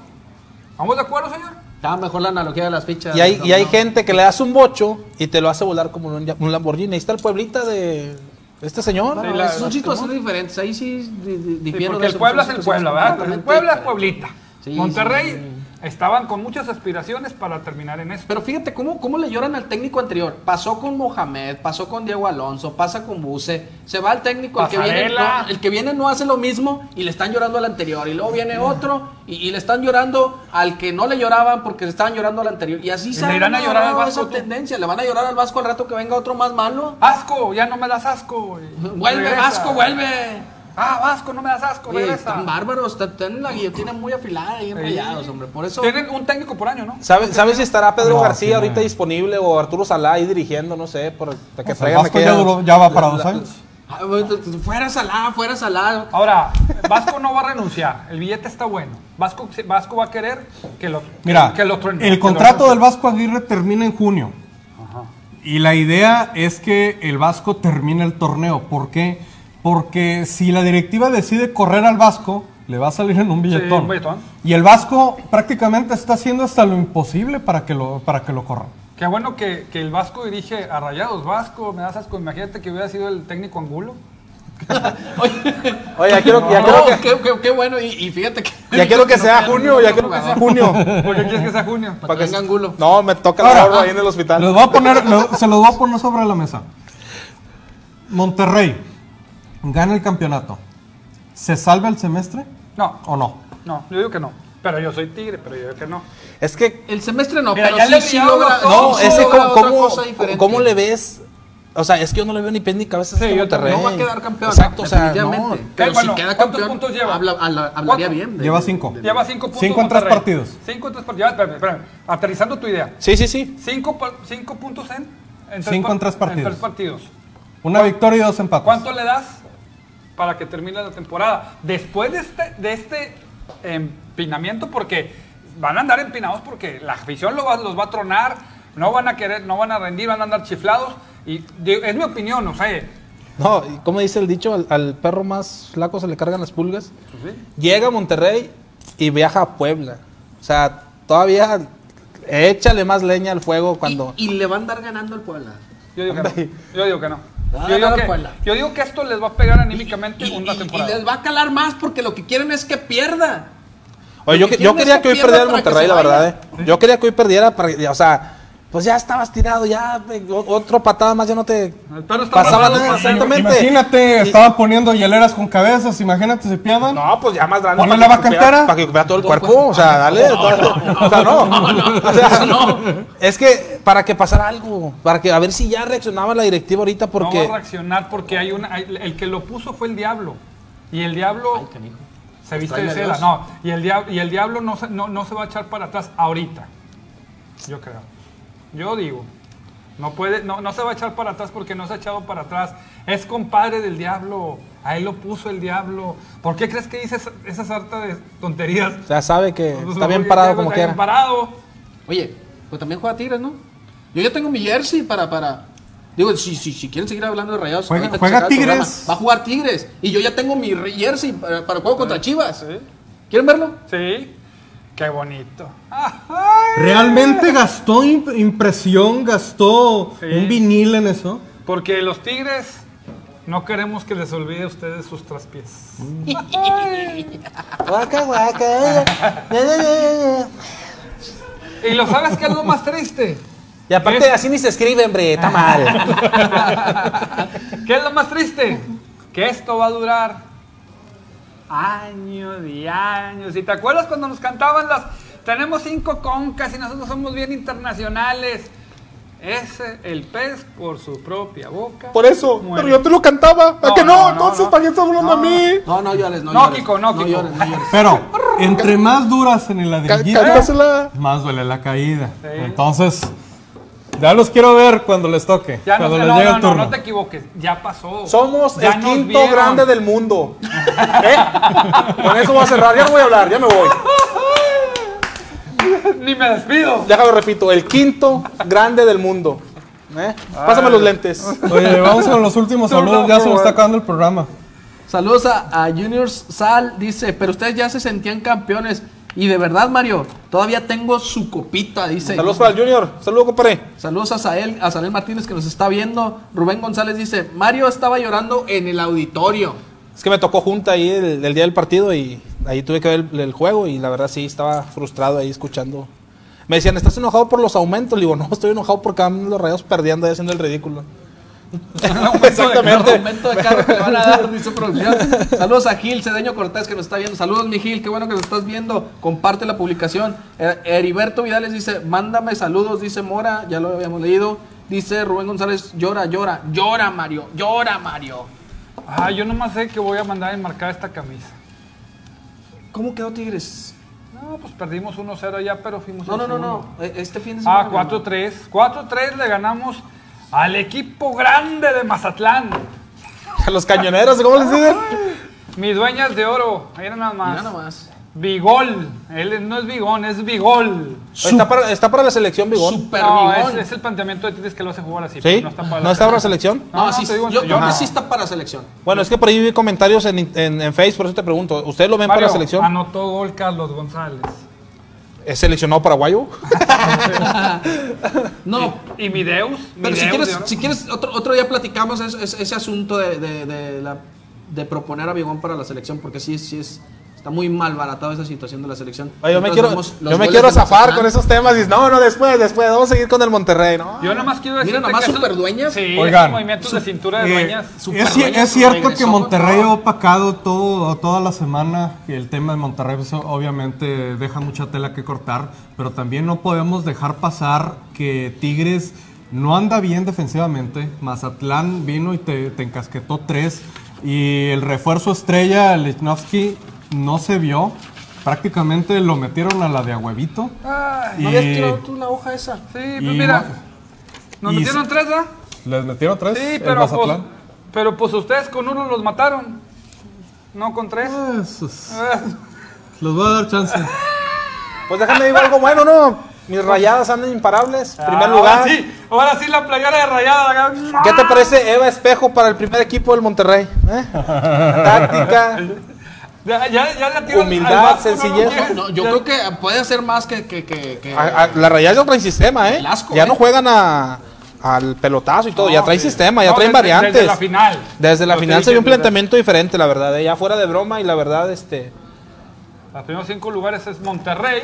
¿Estamos de acuerdo, señor? Estaba mejor la analogía de las fichas. Y hay, y hay No. gente que le das un bocho y te lo hace volar como un, un Lamborghini. Ahí está el pueblita de este señor. Sí, la- son situaciones diferentes. Ahí sí di- di- Sí, difiero porque de el Puebla es el Puebla, ¿verdad? El Puebla es. Pueblita. Sí, Monterrey sí, sí. Estaban con muchas aspiraciones para terminar en esto. Pero fíjate cómo, cómo le lloran al técnico anterior. Pasó con Mohamed, pasó con Diego Alonso, pasa con Buse, se va el técnico, el que, viene, no, el que viene no hace lo mismo y le están llorando al anterior. Y luego viene otro y, y le están llorando al que no le lloraban porque le estaban llorando al anterior. Y así ¿Le se ha irán a llorar al Vasco esa tendencia. Le van a llorar al Vasco al rato que venga otro más malo. Asco, ya no me das asco. Vuelve, Regresa. Vasco, vuelve. Ah, Vasco, no me das asco, Oye, regresa. están bárbaros, están- tienen la guillotina muy afilada y enrollados, hombre. Por eso. Tienen un técnico por año, ¿no? ¿Sabes sabe si estará Pedro No, García sí, ahorita no. disponible o Arturo Salá ahí dirigiendo? No sé, por, que O sea, traigan Vasco ya, aquella- duró- ya va para la- dos años. Ah, Fuera Salá, fuera Salá. Ahora, Vasco no va a renunciar. El billete está bueno. Vasco, Vasco va a querer que lo Mira, que lo truene, el contrato del Vasco Aguirre termina en junio. Y la idea es que el Vasco termine el torneo. ¿Por qué? Porque si la directiva decide correr al Vasco, le va a salir en un billetón. un billetón. Y el Vasco prácticamente está haciendo hasta lo imposible para que lo, para que lo corran. Qué bueno que, que el Vasco dirige a Rayados. Vasco, me das asco. Imagínate que hubiera sido el técnico Angulo. Oye, ya quiero, ya No, quiero que, qué, qué- qué bueno. Y, y fíjate que. ya quiero que sea junio, ya quiero que sea junio. ¿Por qué quieres que sea junio? Para que venga Angulo. No, me toca el Ahora, gorro ahí en el hospital. Les voy a poner, se los voy a poner sobre la mesa. Monterrey gana el campeonato. ¿Se salva el semestre No, o no? no, yo digo que no. Pero yo soy tigre, pero yo digo que no. Es que, El semestre no, Mira, pero ya sí, le sí logra. no, sí ese logra cómo, otra cosa diferente. cómo le ves. O sea, es que yo no le veo ni pies ni cabeza a Sí, este yo Monterrey. No va a quedar campeón. Exacto, o sea, no. Pero bueno, si queda ¿cuántos campeón, puntos lleva? habla- habla- hablaría ¿Cuánto? bien. de- Lleva cinco. de- Lleva cinco puntos. Cinco en tres partidos. Cinco en tres partidos. Ya, espérame, espérame. Aterrizando tu idea. Sí, sí, sí. Cinco, cinco puntos en, en Cinco par- en tres partidos. En tres partidos. Una victoria y dos empates. ¿Cuánto le das para que termine la temporada? Después de este, de este empinamiento, porque van a andar empinados porque la afición lo va- los va a tronar, no van a querer, no van a rendir, van a andar chiflados. Y es mi opinión, o sea, No, como dice el dicho, al, al perro más flaco se le cargan las pulgas. pues sí. Llega a Monterrey y viaja a Puebla. O sea, todavía échale más leña al fuego cuando... Y, y le va a andar ganando el Puebla. yo digo que no. Yo digo que no. Ah, Yo digo que, Puebla. yo digo que esto les va a pegar anímicamente Y, una y- y temporada. les va a calar más porque lo que quieren es que pierda. Oye, yo, que yo quería que hoy perdiera el Monterrey, la verdad. ¿eh? Yo quería que hoy perdiera, para, o sea, pues ya estabas tirado, ya otro patada más, ya no te pasaba nada, exactamente. Imagínate, estaban poniendo hieleras con cabezas, imagínate, se pierdan. No, pues ya más grande. Ponle la bacantera. Para que recupera todo el cuerpo. O sea, dale. O sea, no. O sea, Es que para que pasara algo. Para que a ver si ya reaccionaba la directiva ahorita No porque. va a reaccionar porque hay una. hay- el que lo puso fue el diablo. Y el diablo se viste de seda. No, y el, diablo, y el diablo no se, no, no se va a echar para atrás ahorita. Yo creo. Yo digo. No, puede, no, no se va a echar para atrás porque no se ha echado para atrás. Es compadre del diablo. Ahí lo puso el diablo. ¿Por qué crees que dice esa, sarta de tonterías? O sea, sabe que Pues, está bien parado está como bien quiera. parado. Oye, pues también juega Tigres, ¿no? Yo ya tengo mi jersey para, para. Digo, si, si, si quieren seguir hablando de rayados, Juega- juega Tigres. programa, Va a jugar Tigres. Y yo ya tengo mi jersey para, para el juego contra Chivas. ¿Quieren verlo? Sí. Qué bonito. ¿Realmente gastó imp- impresión, gastó Sí. un vinil en eso? Porque los tigres no queremos que les olvide a ustedes sus traspiés. Guaca, guaca. Y lo sabes que es lo más triste. Y aparte, Es- así ni se escribe, hombre. Está mal. ¿Qué es lo más triste? Que esto va a durar años y años. ¿Y te acuerdas cuando nos cantaban las... Tenemos cinco concas y nosotros somos bien internacionales? Ese, el pez por su propia boca. Por eso. muere. Pero yo te lo cantaba. ¿A No, que no? no, no, Entonces, no. ¿para qué estás hablando a mí? No, no llores, no, No, llores. Kiko, no, Kiko. llores, no llores. Pero, entre más duras en el ladrillito, más duele la caída. Entonces, ya los quiero ver cuando les toque. Ya no, cuando no, les no, llegue no, el no, turno. no te equivoques. Ya pasó. Somos Ya el quinto vieron. grande del mundo. ¿Eh? Con eso voy a cerrar. Ya no voy a hablar, ya me voy. Ni me despido. Déjalo repito, el quinto grande del mundo. ¿Eh? Pásame los lentes. Oye, vamos con los últimos saludos. Ya se nos está acabando el programa. Saludos a, a Juniors Sal, dice, pero ustedes ya se sentían campeones. Y de verdad, Mario, todavía tengo su copita, dice. Saludos para el Junior. Saludos, compadre. Saludos a Sael, a Sael Martínez que nos está viendo. Rubén González dice, Mario estaba llorando en el auditorio. Es que me tocó junta ahí el, el día del partido y ahí tuve que ver el, el juego y la verdad sí estaba frustrado ahí escuchando. Me decían, ¿estás enojado por los aumentos? Le digo, no, estoy enojado porque van los rayos perdiendo y haciendo el ridículo. Exactamente. Aumento de carro que le van a dar, dice producción. Saludos a Gil Cedeño Cortés que nos está viendo. Saludos, mi Gil, qué bueno que nos estás viendo. Comparte la publicación. Eh, Heriberto Vidales dice, mándame saludos, dice Mora, ya lo habíamos leído. Dice Rubén González, llora, llora, llora Mario, llora Mario. Ah, yo nomás sé que voy a mandar a enmarcar esta camisa. ¿Cómo quedó Tigres? No, pues perdimos 1-0 allá, pero fuimos No, no, no, no. eh, Este fin de semana. Ah, 4-3. 4-3 le ganamos al equipo grande de Mazatlán. A los cañoneros, ¿cómo les dicen? Mis dueñas de oro. Ahí nada más. Mira nomás. Bigol. Él no es Bigón, es Bigol. Está para, está para la selección, Bigón. Super No, bigón. es, es el planteamiento de Tigres que lo hace jugar así. ¿Sí? pero No está para ¿No está para la selección? No, No, sí, te digo, yo, yo creo que sí está para selección. Bueno, es que por ahí vi comentarios en, en, en Facebook, por eso te pregunto. ¿Ustedes lo ven para la selección? anotó gol Carlos González. ¿Es seleccionado paraguayo? No, Y Mideus. Pero si Mideus quieres, si quieres otro, otro día platicamos es- es- ese asunto de, de, de la- de proponer a Bigón para la selección, porque sí, sí es, está muy mal baratado esa situación de la selección. Oye, yo me quiero, yo me quiero zafar con esos temas. Y, no, no, después, después. Vamos a seguir con el Monterrey, ¿no? Yo nada más quiero decir. Mira, nomás superdueñas. Sí, Oigan, esos movimientos de cintura de Eh, dueñas. Super es, ci- dueñas es cierto regresó, que Monterrey ¿no? ha opacado todo, toda la semana y el tema de Monterrey pues, obviamente deja mucha tela que cortar, pero también no podemos dejar pasar que Tigres no anda bien defensivamente. Mazatlán vino y te, te encasquetó tres y el refuerzo estrella, Lichnowsky, no se vio. Prácticamente lo metieron a la de a huevito. Ay, ¿No habías Y- tirado tú la hoja esa? sí, pues y mira. Nos y metieron se- tres, ¿verdad? ¿Les metieron tres? Sí, el pero pues, pero pues ustedes con uno los mataron. No con tres. Esos- Ah, Les voy a dar chance. Pues déjame digo algo bueno, ¿no? Mis rayadas andan imparables. Primer lugar. Ahora sí, ahora sí la playera de rayada. ¿Qué te parece Eva Espejo para el primer equipo del Monterrey? ¿Eh? Táctica. Ya, ya, ya la tiran Humildad, al sencillez. quieren. No, yo Ya- creo que puede hacer más que... que, que, que- A- a- la rayada ya traen sistema, ¿eh? Asco, ya ¿eh? no juegan a, al pelotazo y todo. ya No, traen sí. sistema, ya No, traen desde- variantes. Desde la final. Desde la Lo final se vio un planteamiento diferente, la verdad. ¿eh? Ya fuera de broma y la verdad, este. Los primeros cinco lugares es Monterrey.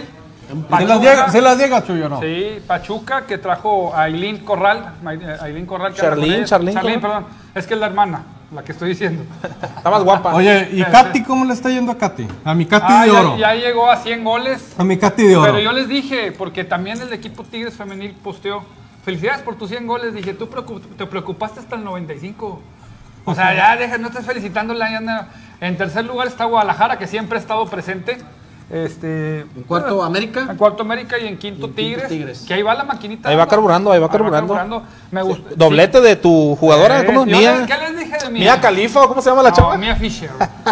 ¿Se las llega, se las llega Chuyo, no? Sí, Pachuca que trajo a Aileen Corral. a Aileen Corral. Charlene, Charlene, ¿cómo? perdón. Es que es la hermana, la que estoy diciendo. Está más guapa. Oye, ¿y Katy cómo le está yendo a Katy? A mi Katy Ah, de ya, oro. ya llegó a 100 goles. A mi Katy de oro. Pero yo les dije, porque también el equipo Tigres Femenil posteó, felicidades por tus 100 goles. Dije, tú te preocupaste hasta el 95. O sea, ya deja, no estás felicitándola. ya. En tercer lugar está Guadalajara, que siempre ha estado presente. Este, En cuarto, América. En cuarto América y en quinto, Y en quinto Tigres. Que ahí va la maquinita. Ahí va carburando, ahí va carburando. Me gusta. Doblete de tu jugadora, Eh, ¿cómo? Mía. ¿Qué les dije de Mía? Mía Califa, ¿o cómo se llama la No, chava? Mía Fisher.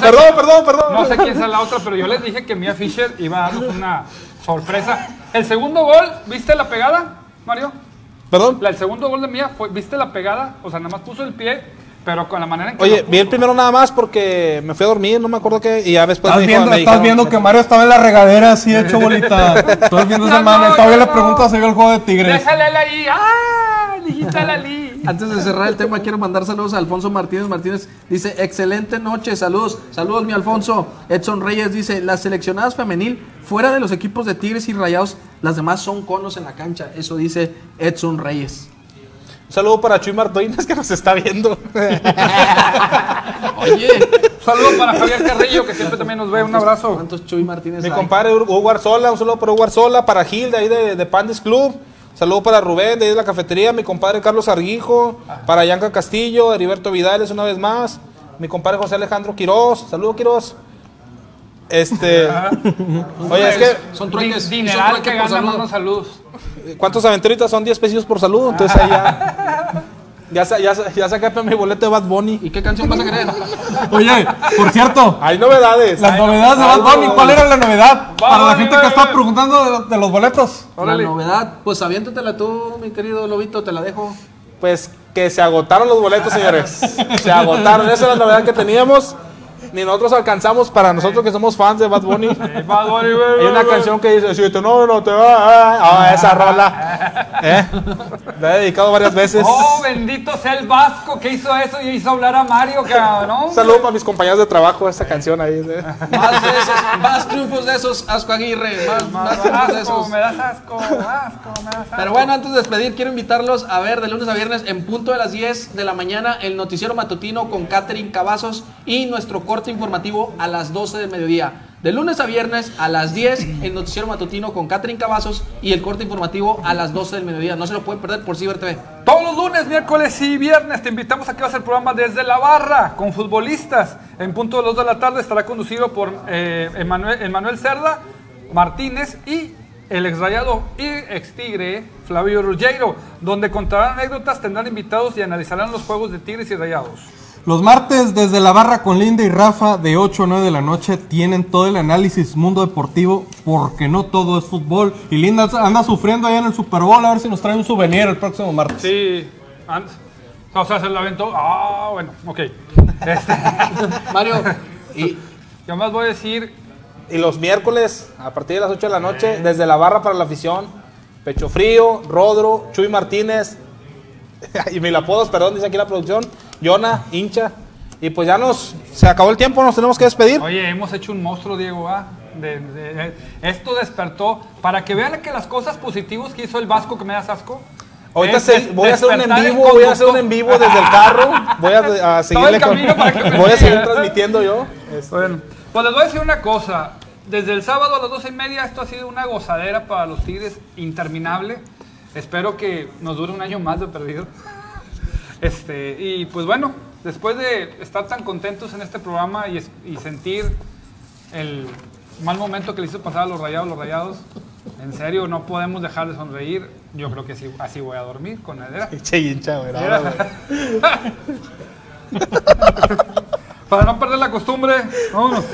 perdón, perdón, perdón. No sé quién es la otra, pero yo les dije que Mia Fisher iba a darnos una sorpresa. El segundo gol, ¿viste la pegada, Mario? Perdón. La- el segundo gol de Mia, fue, ¿viste la pegada? O sea, nada más puso el pie, pero con la manera en que. Oye, vi el primero nada más porque me fui a dormir, no me acuerdo qué, y ya después Estás me dijo- viendo, me estás dijeron- viendo que Mario estaba en la regadera así hecho bolita todo el fin de semana. no, todavía le preguntas si vio el juego de Tigres. Déjale a él ahí. ¡Ah! Dijiste a Lali. Antes de cerrar el tema, quiero mandar saludos a Alfonso Martínez Martínez. Dice, excelente noche, saludos. Saludos, mi Alfonso. Edson Reyes dice, las seleccionadas femenil, fuera de los equipos de Tigres y Rayados, las demás son conos en la cancha. Eso dice Edson Reyes. Un saludo para Chuy Martínez que nos está viendo. Oye, Saludos para Javier Carrillo, que siempre también nos ve. Un abrazo. ¿cuántos Chuy Martínez Mi hay? compadre Hugo Arzola, un saludo para Hugo Arzola, para Gil de ahí de, de Pandes Club. Saludo para Rubén de ahí de la cafetería, mi compadre Carlos Arguijo, para Yanka Castillo, Heriberto Vidales una vez más, mi compadre José Alejandro Quiroz, saludo Quiroz. Este, oye, es que Son trueques. Dineral trueques que por gana, saludo. manda saludos. ¿cuántos aventuritas son 10 pesos por saludo? Entonces ahí ya, ya, ya, ya saqué mi boleto de Bad Bunny. ¿Y qué canción vas a querer? Oye, por cierto, Hay novedades. las Hay novedades de Bad Bunny, novedades. ¿cuál era la novedad? Para la gente que está preguntando de, de los boletos. Órale. La novedad, pues aviéntatela tú, mi querido Lobito, te la dejo. Pues que se agotaron los boletos, señores. Se agotaron. Esa es la novedad que teníamos. Ni nosotros alcanzamos para nosotros que somos fans de Bad Bunny. Eh, Bad Bunny, güey, Hay una canción que dice, si tu novio no te va, ah, esa rola. ¿Eh? La he dedicado varias veces. Oh, bendito sea el Vasco que hizo eso y hizo hablar a Mario, cabrón. Un saludo para mis compañeros de trabajo, esa canción ahí. ¿eh? Más de esos, más triunfos de esos, Asco Aguirre, más, más de Asco, esos. me das asco, asco, me das asco. Pero bueno, antes de despedir, quiero invitarlos a ver de lunes a viernes en punto de las 10 de la mañana el noticiero matutino con Catherine Cavazos y nuestro corte informativo a las 12 del mediodía. De lunes a viernes a las 10 el noticiero matutino con Catherine Cavazos y el corte informativo a las 12 del mediodía. No se lo pueden perder por Ciber TV. Todos los lunes, miércoles y viernes te invitamos a que vas el programa desde la barra con futbolistas. En punto de las 2 de la tarde estará conducido por eh, Emanuel, Emanuel Cerda Martínez y el ex rayado y ex tigre Flavio Ruggiero, donde contarán anécdotas, tendrán invitados y analizarán los juegos de tigres y rayados. Los martes desde la barra con Linda y Rafa de 8 a 9 de la noche tienen todo el análisis mundo deportivo porque no todo es fútbol. Y Linda anda sufriendo allá en el Super Bowl a ver si nos trae un souvenir el próximo martes. Sí, antes. O sea, se lo aventó. Ah, bueno, ok. Este, Mario, y yo más voy a decir Y los miércoles, a partir de las 8 de la noche, desde la barra para la afición, Pecho Frío, Rodro, Chuy Martínez, y mil apodos, perdón, dice aquí la producción, Yona, hincha. Y pues ya nos, se acabó el tiempo, nos tenemos que despedir. Oye, hemos hecho un monstruo, Diego. ¿ah? De- de- de- esto despertó para que vean que las cosas positivas que hizo el Vasco que me das asco. Ahorita es se- des- voy a hacer un en vivo, voy a hacer un en vivo desde el carro. Voy a, a seguirle con- voy a seguir transmitiendo yo. Bueno, pues les voy a decir una cosa. Desde el sábado a las 12 y media esto ha sido una gozadera para los Tigres interminable. Espero que nos dure un año más de perdido. Este, y pues bueno, después de estar tan contentos en este programa y, sentir el mal momento que le hizo pasar a los rayados, los rayados, en serio, no podemos dejar de sonreír. Yo creo que sí, así voy a dormir con él. Era- Che, hincha. Para no perder la costumbre, vámonos.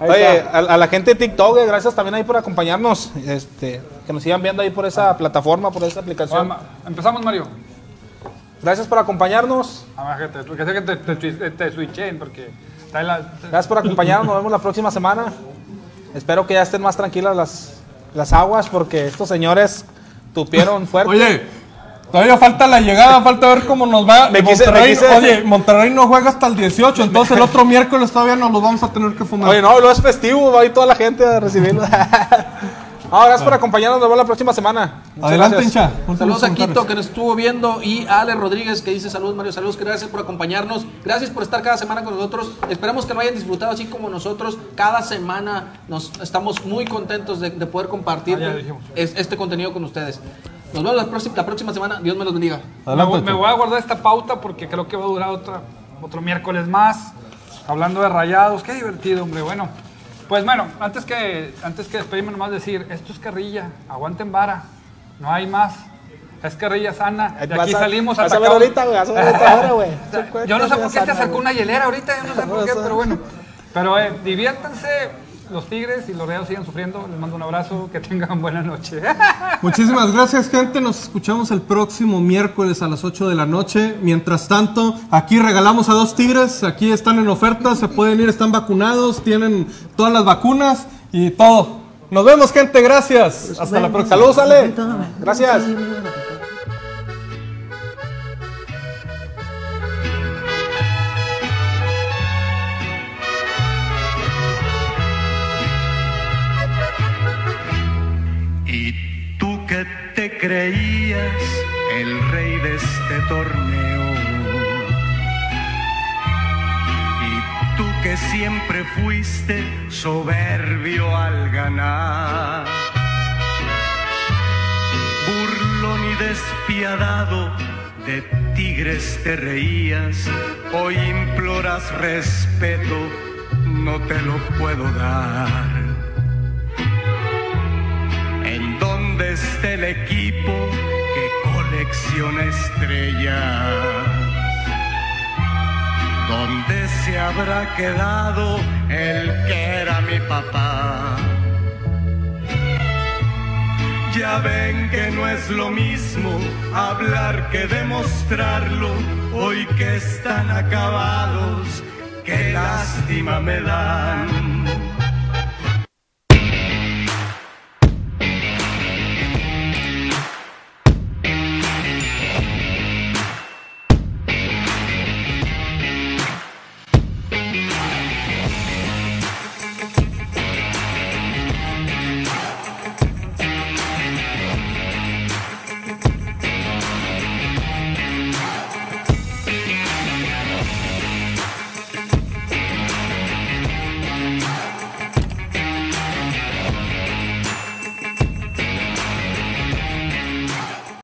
Oye, a, a la gente de TikTok, eh, gracias también ahí por acompañarnos. Este, que nos sigan viendo ahí por esa plataforma, por esa aplicación. Empezamos, Mario. Gracias por acompañarnos. Ah, que te, que te, te, te- te switchen porque la... Gracias por acompañarnos. Nos vemos la próxima semana. Espero que ya estén más tranquilas las, las aguas porque estos señores tupieron fuerte. Oye, Todavía falta la llegada, falta ver cómo nos va. Me quise- me Monterrey, quise- Oye, Monterrey no juega hasta el 18, entonces el otro miércoles todavía nos los vamos a tener que fumar. Oye, no, lo es festivo, va a ir toda la gente a recibirlo. no, gracias por acompañarnos, nos vemos la próxima semana. Muchas Adelante, gracias. hincha. Últimos Saludos a. Quito que nos estuvo viendo y a Ale Rodríguez que dice saludos Mario, saludos, gracias por acompañarnos, gracias por estar cada semana con nosotros, esperamos que lo hayan disfrutado así como nosotros, cada semana nos estamos muy contentos de, de poder compartir Ah, dijimos. es- este contenido con ustedes. Nos vemos la próxima, la próxima semana, Dios me los bendiga. Me, Adelante, voy- me Checo. voy a guardar esta pauta porque creo que va a durar otra, otro miércoles más. Hablando de rayados, qué divertido, hombre. Bueno, pues bueno, antes que, antes que despedirme, nomás decir: esto es carrilla, aguanten vara, no hay más. Es carrilla sana. Y Vas aquí a- salimos a atacados. ahorita, güey, ahora, güey. Yo no sé por qué te acercó una hielera ahorita, yo no sé por qué, pero bueno. Pero eh, diviértanse, los tigres y los rayados siguen sufriendo. Les mando un abrazo, que tengan buena noche. Muchísimas gracias, gente. Nos escuchamos el próximo miércoles a las 8 de la noche. Mientras tanto, aquí regalamos a dos tigres. Aquí están en oferta. Se pueden ir, están vacunados, tienen todas las vacunas y todo. Nos vemos, gente. Gracias. Hasta la próxima. Saludos, Ale. Gracias. Creías el rey de este torneo. Y tú que siempre fuiste soberbio al ganar. Burlón y despiadado de tigres te reías. Hoy imploras respeto, no te lo puedo dar. Dónde está el equipo que colecciona estrellas? ¿Dónde se habrá quedado el que era mi papá? Ya ven que no es lo mismo hablar que demostrarlo. Hoy que están acabados, qué lástima me dan.